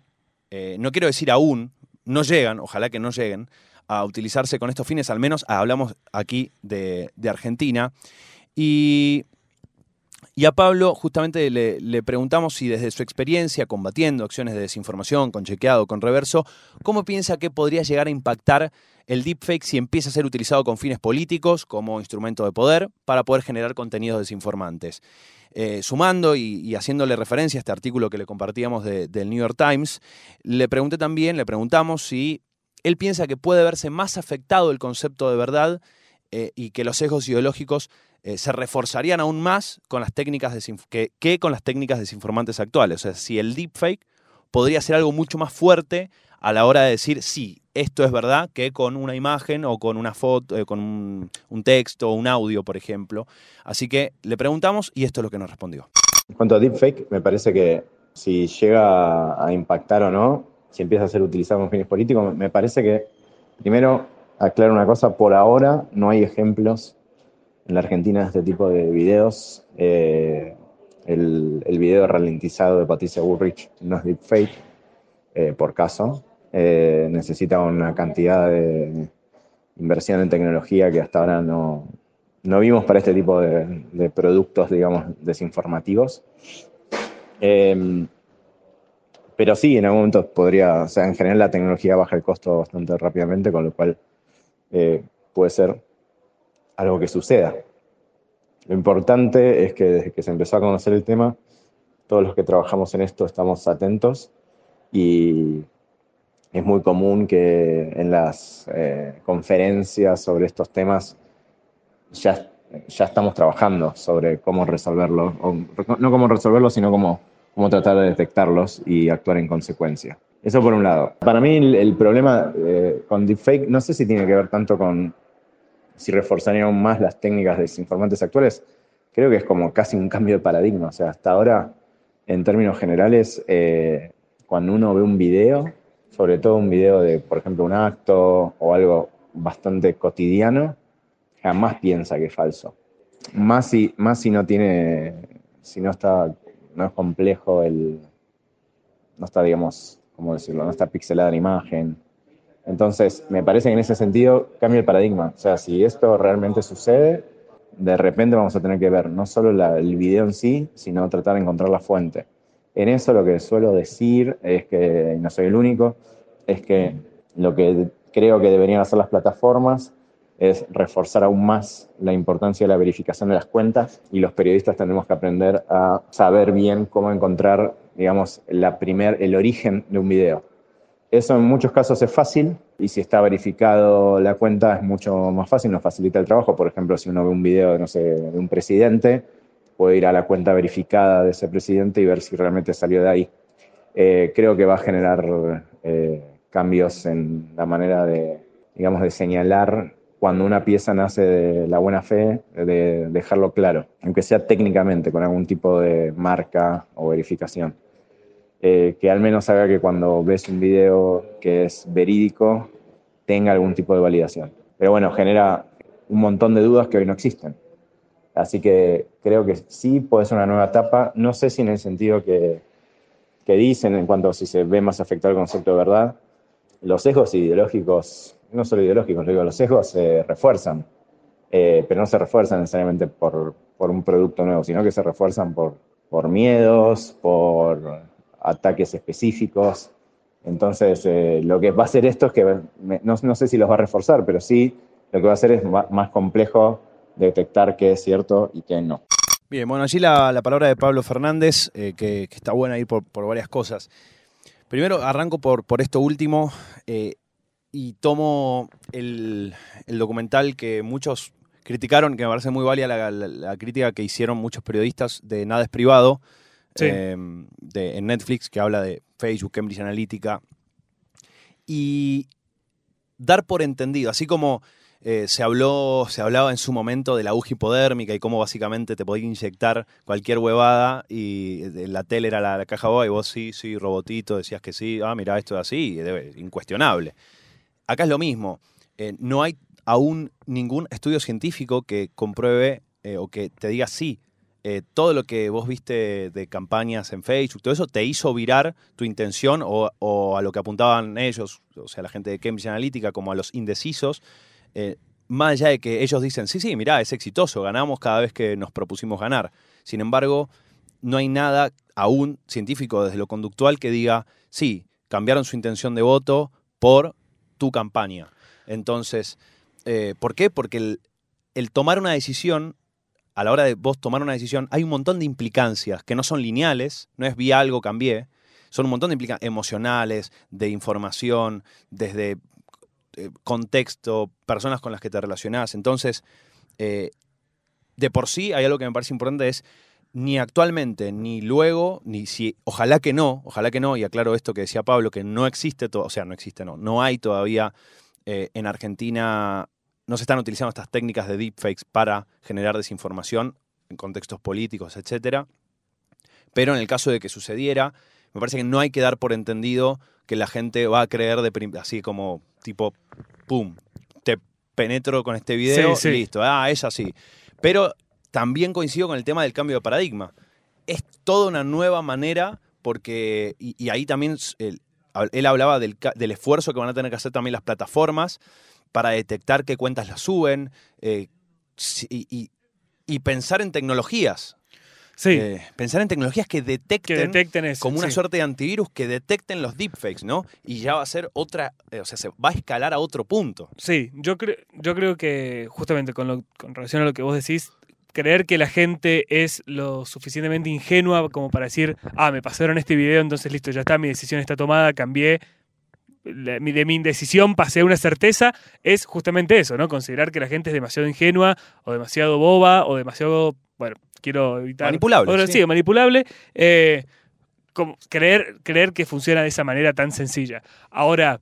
Speaker 1: eh, no quiero decir aún, no llegan, ojalá que no lleguen, a utilizarse con estos fines, al menos hablamos aquí de, de Argentina. Y Y a Pablo justamente le, le, preguntamos si desde su experiencia combatiendo acciones de desinformación, con chequeado, con reverso, ¿cómo piensa que podría llegar a impactar el deepfake si empieza a ser utilizado con fines políticos como instrumento de poder para poder generar contenidos desinformantes? Eh, sumando y, haciéndole referencia a este artículo que le compartíamos del New York Times, le pregunté también, le preguntamos si él piensa que puede verse más afectado el concepto de verdad eh, y que los sesgos ideológicos eh, se reforzarían aún más con las técnicas que, con las técnicas desinformantes actuales. O sea, si el deepfake podría ser algo mucho más fuerte a la hora de decir sí, esto es verdad, que con una imagen o con una foto, eh, con un, texto o un audio, por ejemplo. Así que le preguntamos y esto es lo que nos respondió.
Speaker 4: En cuanto a deepfake, me parece que si llega a impactar o no, si empieza a ser utilizado con fines políticos, me parece que, primero, aclaro una cosa, por ahora no hay ejemplos en la Argentina de este tipo de videos. Eh, el, video ralentizado de Patricia Bullrich no es deepfake, eh, por caso. Eh, necesita una cantidad de inversión en tecnología que hasta ahora no, no vimos para este tipo de, productos, digamos, desinformativos. Em, pero sí, en algún momento podría, o sea, en general la tecnología baja el costo bastante rápidamente, con lo cual puede ser algo que suceda. Lo importante es que desde que se empezó a conocer el tema, todos los que trabajamos en esto estamos atentos y es muy común que en las eh, conferencias sobre estos temas ya, ya estamos trabajando sobre cómo resolverlos, no cómo resolverlos, sino cómo, cómo tratar de detectarlos y actuar en consecuencia. Eso por un lado. Para mí el, problema eh, con deepfake no sé si tiene que ver tanto con si reforzaría aún más las técnicas de desinformantes actuales. Creo que es como casi un cambio de paradigma. O sea, hasta ahora, en términos generales, eh, cuando uno ve un video, sobre todo un video de, por ejemplo, un acto o algo bastante cotidiano, jamás piensa que es falso. Más si, más si no tiene, si no está, no es complejo el, no está, digamos, ¿cómo decirlo? No está pixelada la imagen. Entonces, me parece que en ese sentido cambia el paradigma. O sea, si esto realmente sucede, de repente vamos a tener que ver no solo el video en sí, sino tratar de encontrar la fuente. En eso lo que suelo decir es que, y no soy el único, es que lo que creo que deberían hacer las plataformas es reforzar aún más la importancia de la verificación de las cuentas y los periodistas tendremos que aprender a saber bien cómo encontrar, digamos, la primer, el origen de un video. Eso en muchos casos es fácil y si está verificado la cuenta es mucho más fácil, nos facilita el trabajo. Por ejemplo, si uno ve un video, no sé, de un presidente, puede ir a la cuenta verificada de ese presidente y ver si realmente salió de ahí. Eh, creo que va a generar eh, cambios en la manera de, digamos, de señalar cuando una pieza nace de la buena fe, de dejarlo claro, aunque sea técnicamente, con algún tipo de marca o verificación. Eh, que al menos haga que cuando ves un video que es verídico, tenga algún tipo de validación. Pero bueno, genera un montón de dudas que hoy no existen. Así que creo que sí puede ser una nueva etapa. No sé si en el sentido que, dicen, en cuanto a si se ve más afectado el concepto de verdad, los sesgos ideológicos, no solo ideológicos, digo, los sesgos se refuerzan, eh, pero no se refuerzan necesariamente por, un producto nuevo, sino que se refuerzan por miedos, por ataques específicos. Entonces, eh, lo que va a hacer esto es que, no, no, sé si los va a reforzar, pero sí lo que va a hacer es más complejo detectar qué es cierto y qué no.
Speaker 1: Bien, bueno, allí la, palabra de Pablo Fernández, eh, que, está buena ir por, varias cosas. Primero arranco por, por esto último eh, y tomo el, documental que muchos criticaron, que me parece muy válida la, crítica que hicieron muchos periodistas de Nada es Privado, eh, de, en Netflix, que habla de Facebook, Cambridge Analytica, y dar por entendido, así como eh, se, habló, se hablaba en su momento de la aguja hipodérmica y cómo básicamente te podía inyectar cualquier huevada y la tele era la, caja boba y vos sí, sí, robotito, decías que sí, ah, mira, esto es así, incuestionable. Acá es lo mismo, eh, no hay aún ningún estudio científico que compruebe eh, o que te diga sí, todo lo que vos viste de campañas en Facebook, todo eso te hizo virar tu intención o, a lo que apuntaban ellos, o sea, la gente de Cambridge Analytica, como a los indecisos, eh, más allá de que ellos dicen, sí, sí, mirá, es exitoso, ganamos cada vez que nos propusimos ganar. Sin embargo, no hay nada aún científico desde lo conductual que diga, sí, cambiaron su intención de voto por tu campaña. Entonces, eh, ¿por qué? Porque el tomar una decisión, a la hora de vos tomar una decisión, hay un montón de implicancias que no son lineales, no es vi algo, cambié, son un montón de implicancias emocionales, de información, desde eh, contexto, personas con las que te relacionás. Entonces, eh, de por sí hay algo que me parece importante es ni actualmente, ni luego, ni si, ojalá que no, ojalá que no, y aclaro esto que decía Pablo, que no existe, todo, o sea, no existe, no, no hay todavía eh, en Argentina, no se están utilizando estas técnicas de deepfakes para generar desinformación en contextos políticos, etcétera. Pero en el caso de que sucediera, me parece que no hay que dar por entendido que la gente va a creer de así como tipo, pum, te penetro con este video,
Speaker 2: Sí, sí.
Speaker 1: listo, ah, es así. Pero también coincido con el tema del cambio de paradigma. Es toda una nueva manera, porque, y, y ahí también él, él hablaba del, del esfuerzo que van a tener que hacer también las plataformas para detectar qué cuentas las suben eh, y, y- y pensar en tecnologías.
Speaker 2: Sí,
Speaker 1: Eh, pensar en tecnologías que
Speaker 2: que
Speaker 1: detecten
Speaker 2: detecten eso.
Speaker 1: como una
Speaker 2: sí.
Speaker 1: suerte de antivirus que detecten los deepfakes, ¿no? Y ya va a ser otra, eh, o sea, se va a escalar a otro punto.
Speaker 2: Sí, yo, creo yo creo que justamente con, lo, con relación a lo que vos decís, creer que la gente es lo suficientemente ingenua como para decir, ah, me pasaron este video, entonces listo, ya está, mi decisión está tomada, cambié. De mi indecisión pasé a una certeza, es justamente eso, ¿no? Considerar que la gente es demasiado ingenua o demasiado boba o demasiado, bueno, quiero evitar...
Speaker 1: Manipulable,
Speaker 2: Ahora,
Speaker 1: sí.
Speaker 2: sí, manipulable. eh, como creer, creer que funciona de esa manera tan sencilla. Ahora,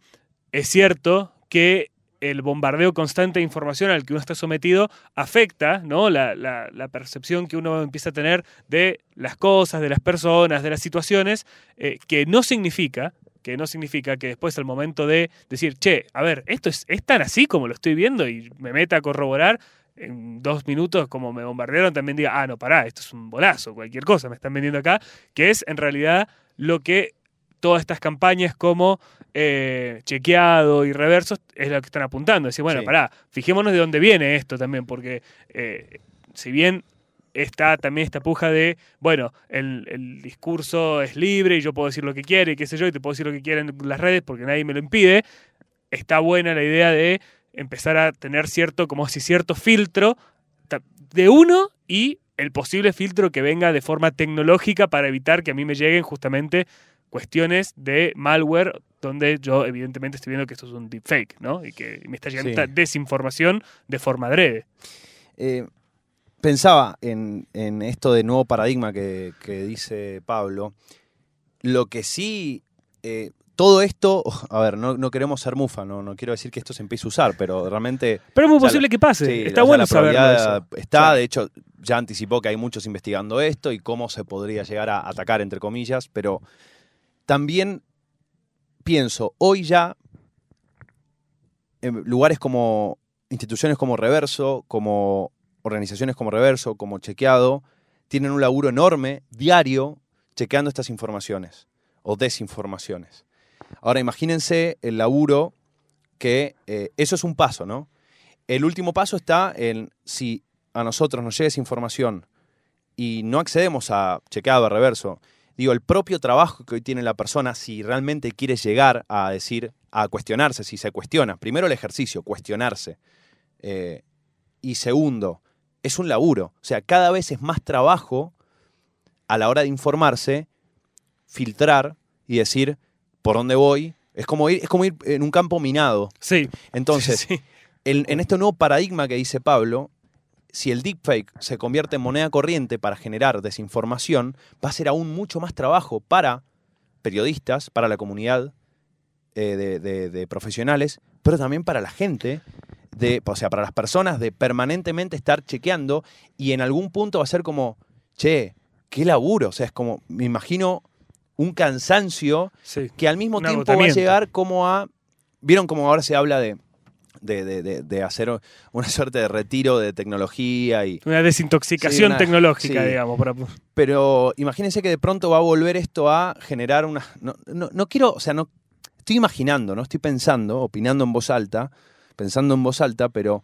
Speaker 2: es cierto que el bombardeo constante de información al que uno está sometido afecta ¿no? la, la- la percepción que uno empieza a tener de las cosas, de las personas, de las situaciones, eh, que no significa que no significa que después al momento de decir, che, a ver, esto es, es tan así como lo estoy viendo y me meta a corroborar, en dos minutos como me bombardearon, también diga, ah, no, pará, esto es un bolazo, cualquier cosa me están vendiendo acá, que es en realidad lo que todas estas campañas como eh, chequeado y reversos es lo que están apuntando. Decir, bueno,
Speaker 1: Sí.
Speaker 2: pará, fijémonos de dónde viene esto también, porque eh, si bien está también esta puja de, bueno, el, el discurso es libre y yo puedo decir lo que quiera y qué sé yo, y te puedo decir lo que quiera en las redes porque nadie me lo impide, está buena la idea de empezar a tener cierto, como si cierto filtro de uno y el posible filtro que venga de forma tecnológica para evitar que a mí me lleguen justamente cuestiones de malware donde yo evidentemente estoy viendo que esto es un deepfake, ¿no? Y que me está llegando
Speaker 1: Sí.
Speaker 2: esta desinformación de forma adrede.
Speaker 1: Eh, pensaba en, en esto de nuevo paradigma que, que dice Pablo. Lo que sí, eh, todo esto, <laughs> a ver, no, no queremos ser mufa, no, no quiero decir que esto se empiece a usar, pero realmente
Speaker 2: Pero es muy posible
Speaker 1: la-
Speaker 2: que pase.
Speaker 1: Sí,
Speaker 2: está bueno saberlo eso.
Speaker 1: Está, de hecho, ya anticipó que hay muchos investigando esto y cómo se podría llegar a atacar, entre comillas, pero también pienso, hoy ya, en lugares como instituciones como Reverso, como organizaciones como Reverso, como Chequeado, tienen un laburo enorme, diario, chequeando estas informaciones o desinformaciones. Ahora imagínense el laburo que eh, eso es un paso, ¿no? El último paso está en si a nosotros nos llega esa información y no accedemos a chequeado, a reverso, digo, el propio trabajo que hoy tiene la persona, si realmente quiere llegar a decir, a cuestionarse, si se cuestiona, primero el ejercicio, cuestionarse, eh, y segundo, es un laburo, o sea, cada vez es más trabajo a la hora de informarse, filtrar y decir por dónde voy, es como ir, es como ir en un campo minado.
Speaker 2: Sí.
Speaker 1: Entonces,
Speaker 2: sí.
Speaker 1: en, en este nuevo paradigma que dice Pablo, si el deepfake se convierte en moneda corriente para generar desinformación, va a ser aún mucho más trabajo para periodistas, para la comunidad eh, de, de- de profesionales, pero también para la gente, de, o sea, para las personas, de permanentemente estar chequeando y en algún punto va a ser como, che, qué laburo, o sea, es como, me imagino un cansancio
Speaker 2: sí.
Speaker 1: que al mismo
Speaker 2: Un
Speaker 1: tiempo va a llegar como a. ¿Vieron cómo ahora se habla de, de, de- de- de hacer una suerte de retiro de tecnología? y
Speaker 2: Una desintoxicación
Speaker 1: Sí, una-
Speaker 2: tecnológica,
Speaker 1: sí.
Speaker 2: digamos. Para,
Speaker 1: Pero imagínense que de pronto va a volver esto a generar una. No, no- no quiero, o sea, no. Estoy imaginando, no estoy pensando, opinando en voz alta, pensando en voz alta, pero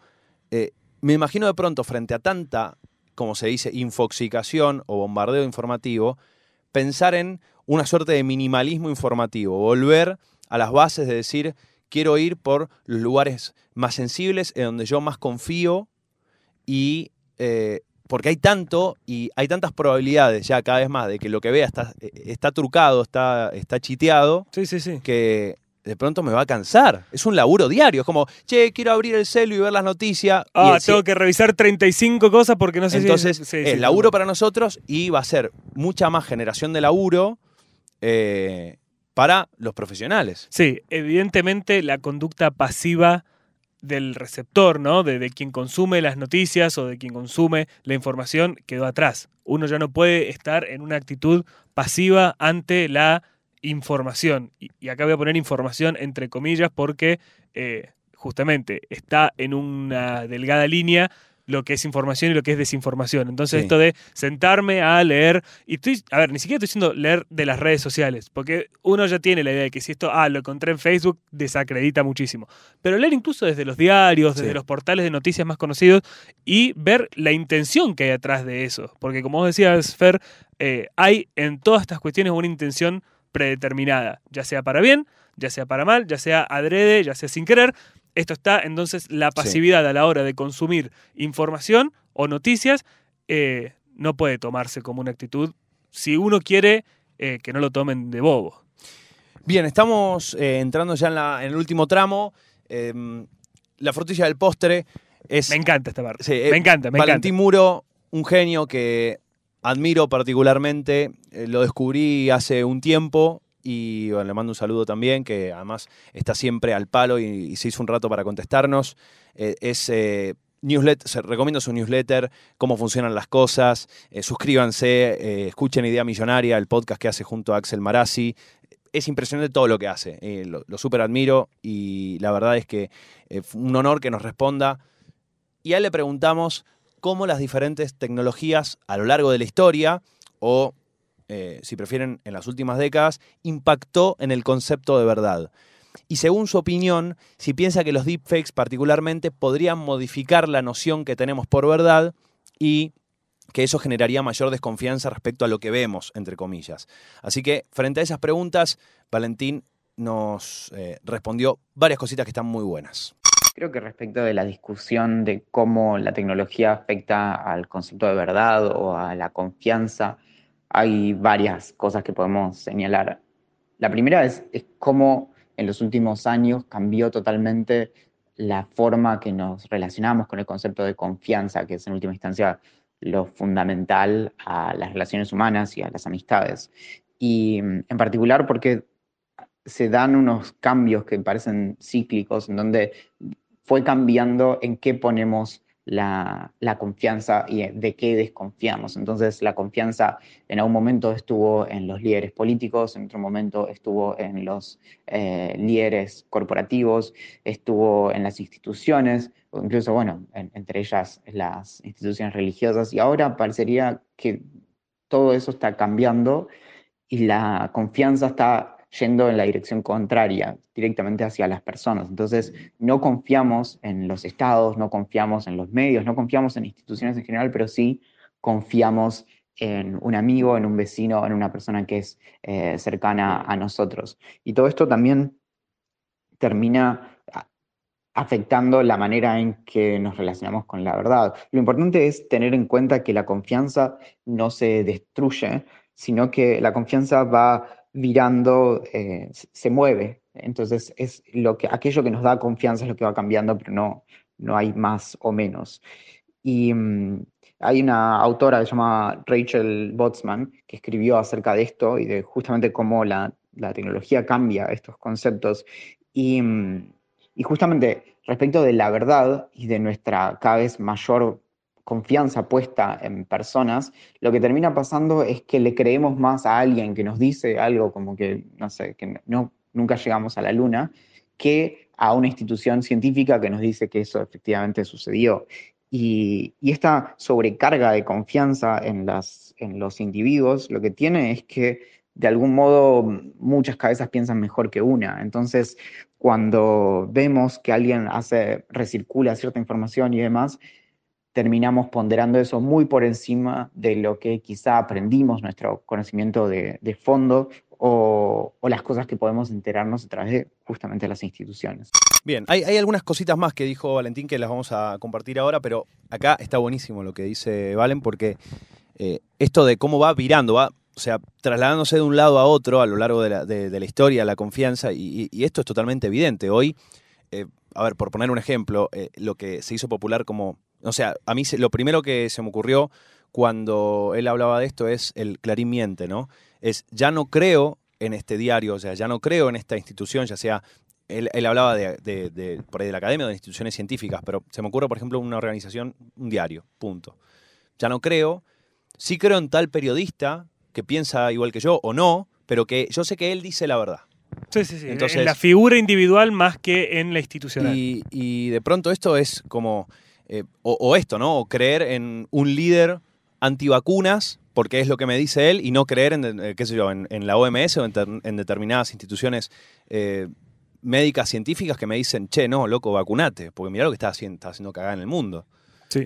Speaker 1: eh, me imagino de pronto frente a tanta, como se dice, infoxicación o bombardeo informativo, pensar en una suerte de minimalismo informativo, volver a las bases de decir, quiero ir por los lugares más sensibles, en donde yo más confío y... eh, porque hay tanto y hay tantas probabilidades ya cada vez más de que lo que vea está, eh, está trucado, está, está chiteado,
Speaker 2: Sí, sí, sí.
Speaker 1: que de pronto me va a cansar. Es un laburo diario. Es como, che, quiero abrir el celu y ver las noticias.
Speaker 2: Ah, tengo que revisar 35 cosas porque no sé
Speaker 1: Entonces,
Speaker 2: si... sí,
Speaker 1: es
Speaker 2: sí,
Speaker 1: laburo para nosotros y va a ser mucha más generación de laburo eh, para los profesionales.
Speaker 2: Sí, evidentemente la conducta pasiva del receptor, ¿no? De, de quien consume las noticias o de quien consume la información quedó atrás. Uno ya no puede estar en una actitud pasiva ante la información. Y, y acá voy a poner información entre comillas porque eh, justamente está en una delgada línea lo que es información y lo que es desinformación. Entonces
Speaker 1: Sí.
Speaker 2: esto de sentarme a leer, y estoy, a ver, ni siquiera estoy diciendo leer de las redes sociales, porque uno ya tiene la idea de que si esto, ah, lo encontré en Facebook, desacredita muchísimo. Pero leer incluso desde los diarios, desde
Speaker 1: Sí.
Speaker 2: los portales de noticias más conocidos y ver la intención que hay atrás de eso. Porque como vos decías, Fer, eh, hay en todas estas cuestiones una intención predeterminada, ya sea para bien, ya sea para mal, ya sea adrede, ya sea sin querer. Esto está, entonces, la pasividad a la hora de consumir información o noticias eh, no puede tomarse como una actitud si uno quiere eh, que no lo tomen de bobo.
Speaker 1: Bien, estamos eh, entrando ya en, la- en el último tramo. Eh, la frutilla del postre es
Speaker 2: Me encanta esta parte.
Speaker 1: Sí,
Speaker 2: me encanta, me
Speaker 1: Valentín
Speaker 2: encanta.
Speaker 1: Muro, un genio que admiro particularmente. eh, lo descubrí hace un tiempo y le mando un saludo también, que además está siempre al palo y, se hizo un rato para contestarnos. Eh, es eh, newsletter, recomiendo su newsletter, cómo funcionan las cosas. suscríbanse, escuchen Idea Millonaria, el podcast que hace junto a Axel Marazzi. Es impresionante todo lo que hace, lo, lo súper admiro y la verdad es que fue un honor que nos responda. Y a él le preguntamos cómo las diferentes tecnologías a lo largo de la historia, o eh, si prefieren en las últimas décadas, impactó en el concepto de verdad. Y según su opinión, si piensa que los deepfakes particularmente podrían modificar la noción que tenemos por verdad y que eso generaría mayor desconfianza respecto a lo que vemos, entre comillas. Así que frente a esas preguntas, Valentín nos eh, respondió varias cositas que están muy buenas.
Speaker 5: Creo que respecto de la discusión de cómo la tecnología afecta al concepto de verdad o a la confianza, hay varias cosas que podemos señalar. La primera es, es cómo en los últimos años cambió totalmente la forma que nos relacionamos con el concepto de confianza, que es en última instancia lo fundamental a las relaciones humanas y a las amistades. Y mm, en particular porque se dan unos cambios que parecen cíclicos, en donde fue cambiando en qué ponemos la, confianza y de qué desconfiamos. Entonces la confianza en algún momento estuvo en los líderes políticos, en otro momento estuvo en los eh, líderes corporativos, estuvo en las instituciones, o incluso, bueno, en- entre ellas las instituciones religiosas, y ahora parecería que todo eso está cambiando y la confianza está yendo en la dirección contraria, directamente hacia las personas. Entonces, no confiamos en los estados, no confiamos en los medios, no confiamos en instituciones en general, pero sí confiamos en un amigo, en un vecino, en una persona que es eh, cercana a nosotros. Y todo esto también termina afectando la manera en que nos relacionamos con la verdad. Lo importante es tener en cuenta que la confianza no se destruye, sino que la confianza va virando, eh, se- mueve. Entonces, es lo que, aquello que nos da confianza es lo que va cambiando, pero no, no hay más o menos. Y mm, hay una autora que se llama Rachel Botsman que escribió acerca de esto y de justamente cómo la, la tecnología cambia estos conceptos. Y, mm, y justamente respecto de la verdad y de nuestra cada vez mayor confianza puesta en personas, lo que termina pasando es que le creemos más a alguien que nos dice algo como que, no sé, que no, nunca llegamos a la luna, que a una institución científica que nos dice que eso efectivamente sucedió. Y, y esta sobrecarga de confianza en, las, en los individuos lo que tiene es que de algún modo muchas cabezas piensan mejor que una. Entonces, cuando vemos que alguien hace, recircula cierta información y demás, terminamos ponderando eso muy por encima de lo que quizá aprendimos, nuestro conocimiento de, fondo o, las cosas que podemos enterarnos a través de justamente las instituciones.
Speaker 1: Bien, hay, algunas cositas más que dijo Valentín que las vamos a compartir ahora, pero acá está buenísimo lo que dice Valen porque eh, esto de cómo va virando, va, o sea, trasladándose de un lado a otro a lo largo de la, historia, la confianza, y, esto es totalmente evidente. Hoy, eh, a ver, por poner un ejemplo, eh, lo que se hizo popular como o sea, a mí lo primero que se me ocurrió cuando él hablaba de esto es el Clarín miente, ¿no? Es, ya no creo en este diario, o sea, ya no creo en esta institución, ya sea, él, hablaba de, por ahí de la academia o de instituciones científicas, pero se me ocurre, por ejemplo, una organización, un diario, punto. Ya no creo, sí creo en tal periodista que piensa igual que yo o no, pero que yo sé que él dice la verdad.
Speaker 2: Sí, sí, sí. Entonces, en la figura individual más que en la institucional.
Speaker 1: Y, y de pronto esto es como eh, o, esto, ¿no? O creer en un líder antivacunas, porque es lo que me dice él, y no creer en, eh, qué sé yo, en, la OMS o en, determinadas instituciones eh, médicas científicas que me dicen, che, no, loco, vacunate, porque mirá lo que estás haciendo, está haciendo cagada en el mundo. Sí.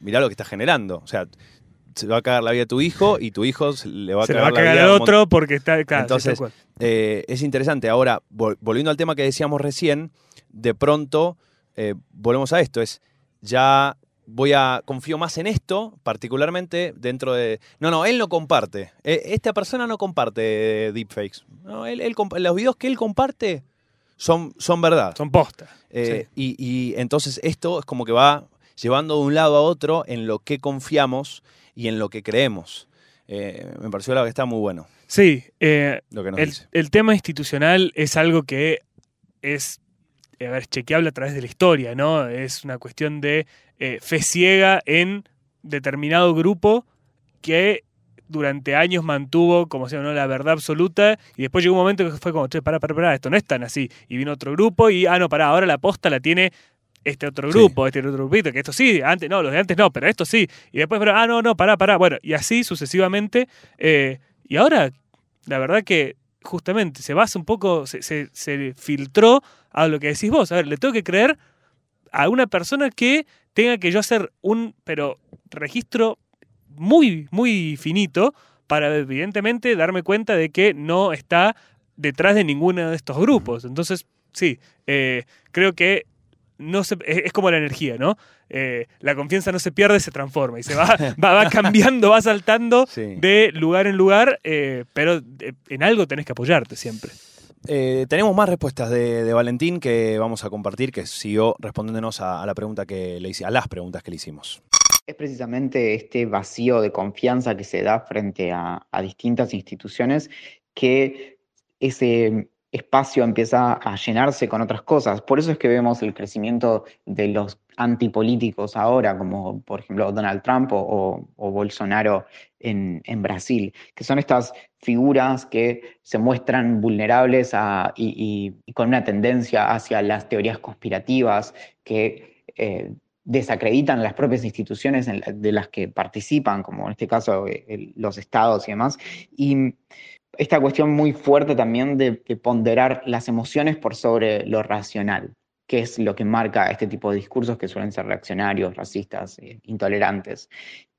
Speaker 1: mirá lo que estás generando. O sea, se va a cagar la vida de tu hijo y tu hijo le va a cagar,
Speaker 2: va a cagar al otro porque está.
Speaker 1: Entonces, es interesante. Ahora, volviendo al tema que decíamos recién, de pronto volvemos a esto: es ya voy a confío más en esto, particularmente dentro de. No, no, él no comparte. E, esta persona no comparte deepfakes. No, él, los videos que él comparte son, son verdad.
Speaker 2: Son postas.
Speaker 1: Eh, y, entonces esto es como que va llevando de un lado a otro en lo que confiamos y en lo que creemos. Eh, me pareció la que está muy bueno.
Speaker 2: Sí, eh, lo que el, el tema institucional es algo que es a ver, chequeable a través de la historia, ¿no? Es una cuestión de eh, fe ciega en determinado grupo que durante años mantuvo como se llama la verdad absoluta y después llegó un momento que fue como, che, para, para, para, esto no es tan así. Y vino otro grupo y, ah, no, para, ahora la posta la tiene este otro grupo, este otro grupito, que esto sí, antes no, los de antes no, pero esto sí. Y después, pero, ah, no, no, para, para. Bueno, y así sucesivamente. Eh, y ahora, la verdad que justamente se basa un poco, se, se, filtró a lo que decís vos. A ver, le tengo que creer a una persona que tenga que yo hacer un, pero registro muy, muy finito para evidentemente darme cuenta de que no está detrás de ninguno de estos grupos. Entonces, sí, eh, creo que no se, es, como la energía, ¿no? Eh, la confianza no se pierde, se transforma y se va, <laughs> va, cambiando, va saltando de lugar en lugar, eh, pero eh, en algo tenés que apoyarte siempre.
Speaker 1: Tenemos más respuestas de, Valentín que vamos a compartir, que siguió respondiéndonos a, la pregunta que le hice, a las preguntas que le hicimos.
Speaker 5: Es precisamente este vacío de confianza que se da frente a, a distintas instituciones que ese espacio empieza a llenarse con otras cosas. Por eso es que vemos el crecimiento de los antipolíticos ahora, como por ejemplo Donald Trump o, Bolsonaro en, Brasil, que son estas figuras que se muestran vulnerables y, con una tendencia hacia las teorías conspirativas que eh, desacreditan las propias instituciones de las que participan, como en este caso eh, los estados y demás. Y esta cuestión muy fuerte también de, ponderar las emociones por sobre lo racional, que es lo que marca este tipo de discursos que suelen ser reaccionarios, racistas, eh, intolerantes.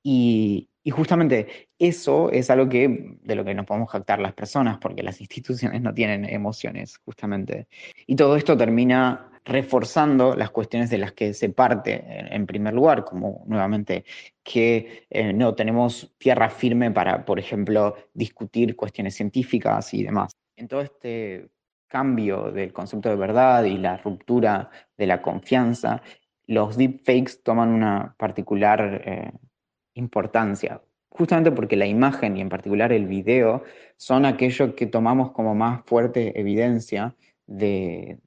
Speaker 5: Y, justamente eso es algo que, de lo que nos podemos jactar las personas, porque las <laughs> instituciones no tienen emociones, justamente. Y todo esto termina reforzando las cuestiones de las que se parte en primer lugar, como nuevamente que eh, no tenemos tierra firme para, por ejemplo, discutir cuestiones científicas y demás. En todo este cambio del concepto de verdad y la ruptura de la confianza, los deepfakes toman una particular eh, importancia, justamente porque la imagen y en particular el video son aquello que tomamos como más fuerte evidencia de,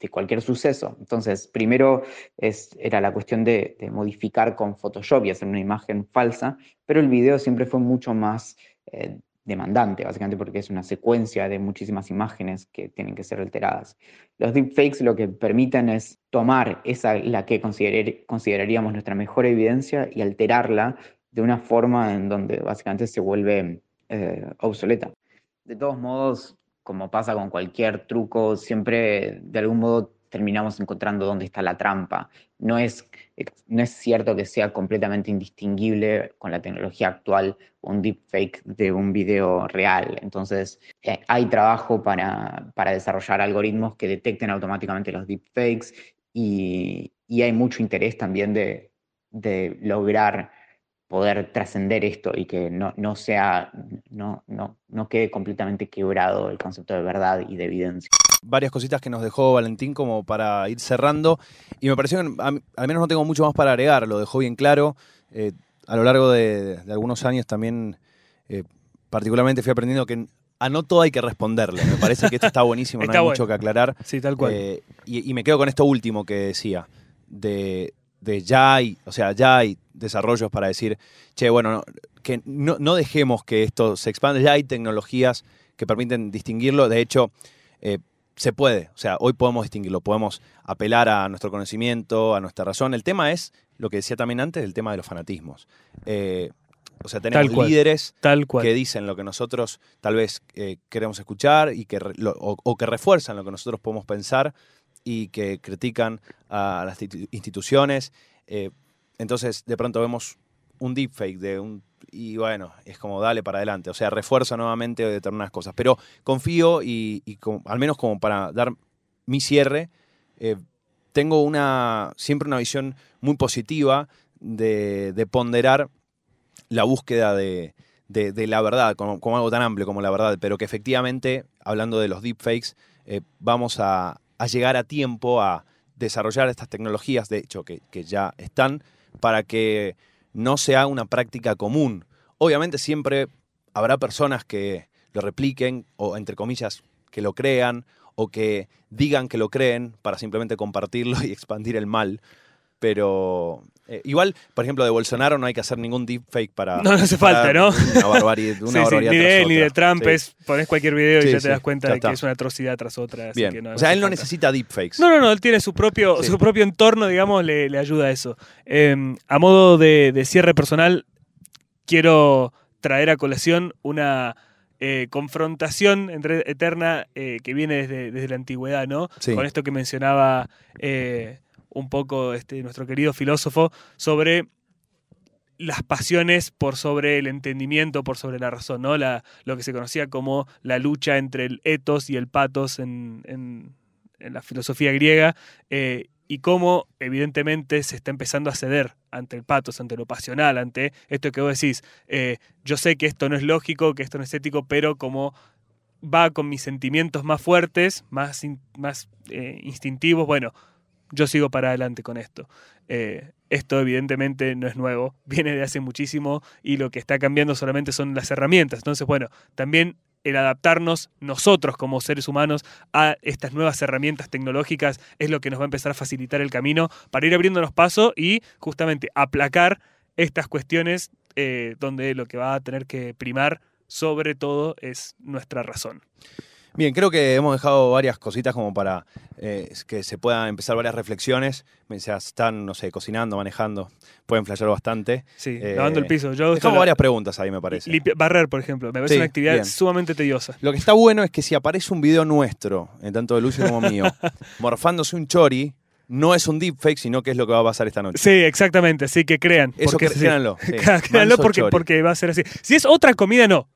Speaker 5: de cualquier suceso. Entonces, primero es, era la cuestión de, modificar con Photoshop y hacer una imagen falsa, pero el video siempre fue mucho más eh, demandante, básicamente porque es una secuencia de muchísimas imágenes que tienen que ser alteradas. Los deepfakes lo que permiten es tomar esa, la que consideraríamos nuestra mejor evidencia y alterarla de una forma en donde básicamente se vuelve eh, obsoleta. De todos modos, como pasa con cualquier truco, siempre de algún modo terminamos encontrando dónde está la trampa. No es, no es cierto que sea completamente indistinguible con la tecnología actual un deepfake de un video real. Entonces, eh, hay trabajo para, para, desarrollar algoritmos que detecten automáticamente los deepfakes y, y hay mucho interés también de, de lograr poder trascender esto y que no, no sea, no, no, no quede completamente quebrado el concepto de verdad y de evidencia
Speaker 1: varias cositas que nos dejó Valentín como para ir cerrando. Y me pareció que al menos no tengo mucho más para agregar, lo dejó bien claro. Eh, a lo largo de, algunos años también, eh, particularmente fui aprendiendo que a no todo hay que responderle. Me parece que esto está buenísimo, <laughs> no hay mucho que aclarar.
Speaker 2: Sí, tal cual.
Speaker 1: Eh, y, me quedo con esto último que decía, de, de, ya hay, o sea, ya hay desarrollos para decir, che, bueno, que no, no, dejemos que esto se expanda, ya hay tecnologías que permiten distinguirlo. De hecho, se puede, o sea, hoy podemos distinguirlo, podemos apelar a nuestro conocimiento, a nuestra razón. El tema es, lo que decía también antes, el tema de los fanatismos. Eh, o sea, tenemos líderes que dicen lo que nosotros tal vez eh, queremos escuchar y que o, que refuerzan lo que nosotros podemos pensar y que critican a las instituciones. Eh, entonces, de pronto vemos un deepfake de un y bueno, es como dale para adelante. O sea, refuerza nuevamente determinadas cosas. Pero confío y, al menos como para dar mi cierre, eh, tengo una siempre una visión muy positiva de, ponderar la búsqueda de, la verdad, como, algo tan amplio como la verdad, pero que efectivamente, hablando de los deepfakes, eh, vamos a, llegar a tiempo a desarrollar estas tecnologías, de hecho, que ya están, para que no sea una práctica común. Obviamente siempre habrá personas que lo repliquen o, entre comillas, que lo crean o que digan que lo creen para simplemente compartirlo <laughs> y expandir el mal. Pero eh, igual, por ejemplo, de Bolsonaro no hay que hacer ningún deepfake para.
Speaker 2: No, no hace falta, ¿no?
Speaker 1: Una barbaridad. <laughs> Una
Speaker 2: sí, ni de él ni de Trump. Es, pones cualquier video y ya te das cuenta de que es una atrocidad tras otra.
Speaker 1: Bien. o sea, él no necesita deepfakes.
Speaker 2: No, no, no. Él tiene su propio, su propio entorno, digamos, le, le ayuda a eso. Em, a modo de, de cierre personal, quiero traer a colación una. Eh, confrontación entre, eterna eh, que viene desde, desde, la antigüedad, ¿no? Con esto que mencionaba un poco este, nuestro querido filósofo sobre las pasiones por sobre el entendimiento, por sobre la razón, ¿no? La, lo que se conocía como la lucha entre el etos y el patos en, la filosofía griega, eh, y cómo evidentemente se está empezando a ceder ante el patos, ante lo pasional, ante esto que vos decís, eh, yo sé que esto no es lógico, que esto no es ético, pero como va con mis sentimientos más fuertes, más, más eh, instintivos, bueno, yo sigo para adelante con esto. Eh, esto evidentemente no es nuevo, <laughs> viene de hace muchísimo y lo que está cambiando solamente son las herramientas. Entonces, bueno, también el adaptarnos nosotros como seres humanos a estas nuevas herramientas tecnológicas es lo que nos va a empezar a facilitar el camino para ir abriéndonos paso y justamente aplacar estas cuestiones eh, donde lo que va a tener que primar sobre todo es nuestra razón.
Speaker 1: Bien, creo que hemos dejado varias cositas como para eh, que se puedan empezar varias reflexiones. Mientras están, no sé, cocinando, manejando, pueden flashear bastante.
Speaker 2: Sí, eh, lavando el piso. Yo
Speaker 1: dejamos varias preguntas ahí, me parece.
Speaker 2: barrer, por ejemplo, me parece una actividad sumamente tediosa.
Speaker 1: Lo que está bueno es que si aparece un video nuestro, en tanto de Lucio como mío, <laughs> morfándose un chori, no es un deepfake, sino que es lo que va a pasar esta noche.
Speaker 2: Sí, exactamente. Así que crean.
Speaker 1: Eso que créanlo. <laughs>
Speaker 2: créanlo porque, porque va a ser así. Si es otra comida, no.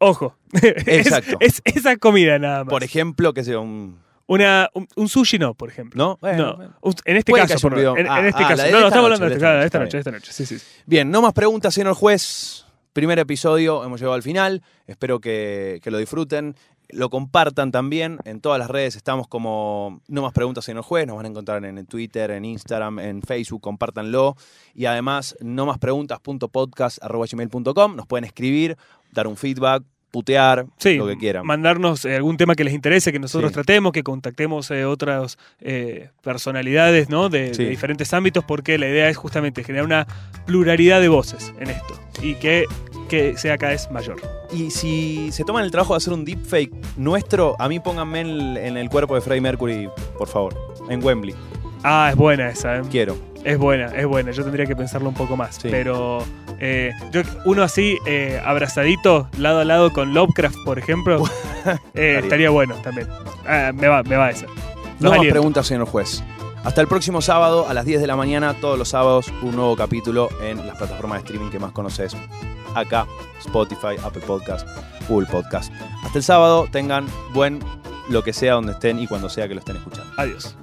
Speaker 2: Ojo. <laughs>
Speaker 1: Exacto.
Speaker 2: Es, esa comida nada más.
Speaker 1: Por ejemplo, que sea un.
Speaker 2: Una, un, sushi no, por ejemplo.
Speaker 1: ¿No?
Speaker 2: no. En este caso, por, en, en, este caso. no, no, estamos hablando de, esta, esta noche, esta noche. Sí, sí.
Speaker 1: Bien, no más preguntas, señor juez. Primer episodio, hemos llegado al final. Espero que, que lo disfruten lo compartan también. En todas las redes estamos como No Más Preguntas señor Juez. Nos van a encontrar en Twitter, en Instagram, en Facebook. Compártanlo. Y además, no más preguntas.podcast.gmail.com. Nos pueden escribir, dar un feedback, putear, lo que quieran.
Speaker 2: Mandarnos eh, algún tema que les interese, que nosotros tratemos, que contactemos eh, otras eh, personalidades ¿no? de, diferentes ámbitos, porque la idea es justamente generar una pluralidad de voces en esto y que, que sea cada vez mayor.
Speaker 1: Y si se toman el trabajo de hacer un deepfake nuestro, a mí pónganme en el, en el cuerpo de Freddie Mercury, por favor, en Wembley.
Speaker 2: Ah, es buena esa.
Speaker 1: Quiero.
Speaker 2: Es buena, es buena. Yo tendría que pensarlo un poco más.
Speaker 1: Sí.
Speaker 2: Pero eh, yo, uno así, eh, abrazadito, lado a lado con Lovecraft, por ejemplo, <laughs> eh, estaría bueno también. Ah, me va, me va esa.
Speaker 1: No más preguntas, señor juez. Hasta el próximo sábado a las 10 de la mañana, todos los sábados, un nuevo capítulo en las plataformas de streaming que más conoces. Acá, Spotify, Apple Podcast, Google Podcast. Hasta el sábado, tengan buen lo que sea donde estén y cuando sea que lo estén escuchando.
Speaker 2: Adiós.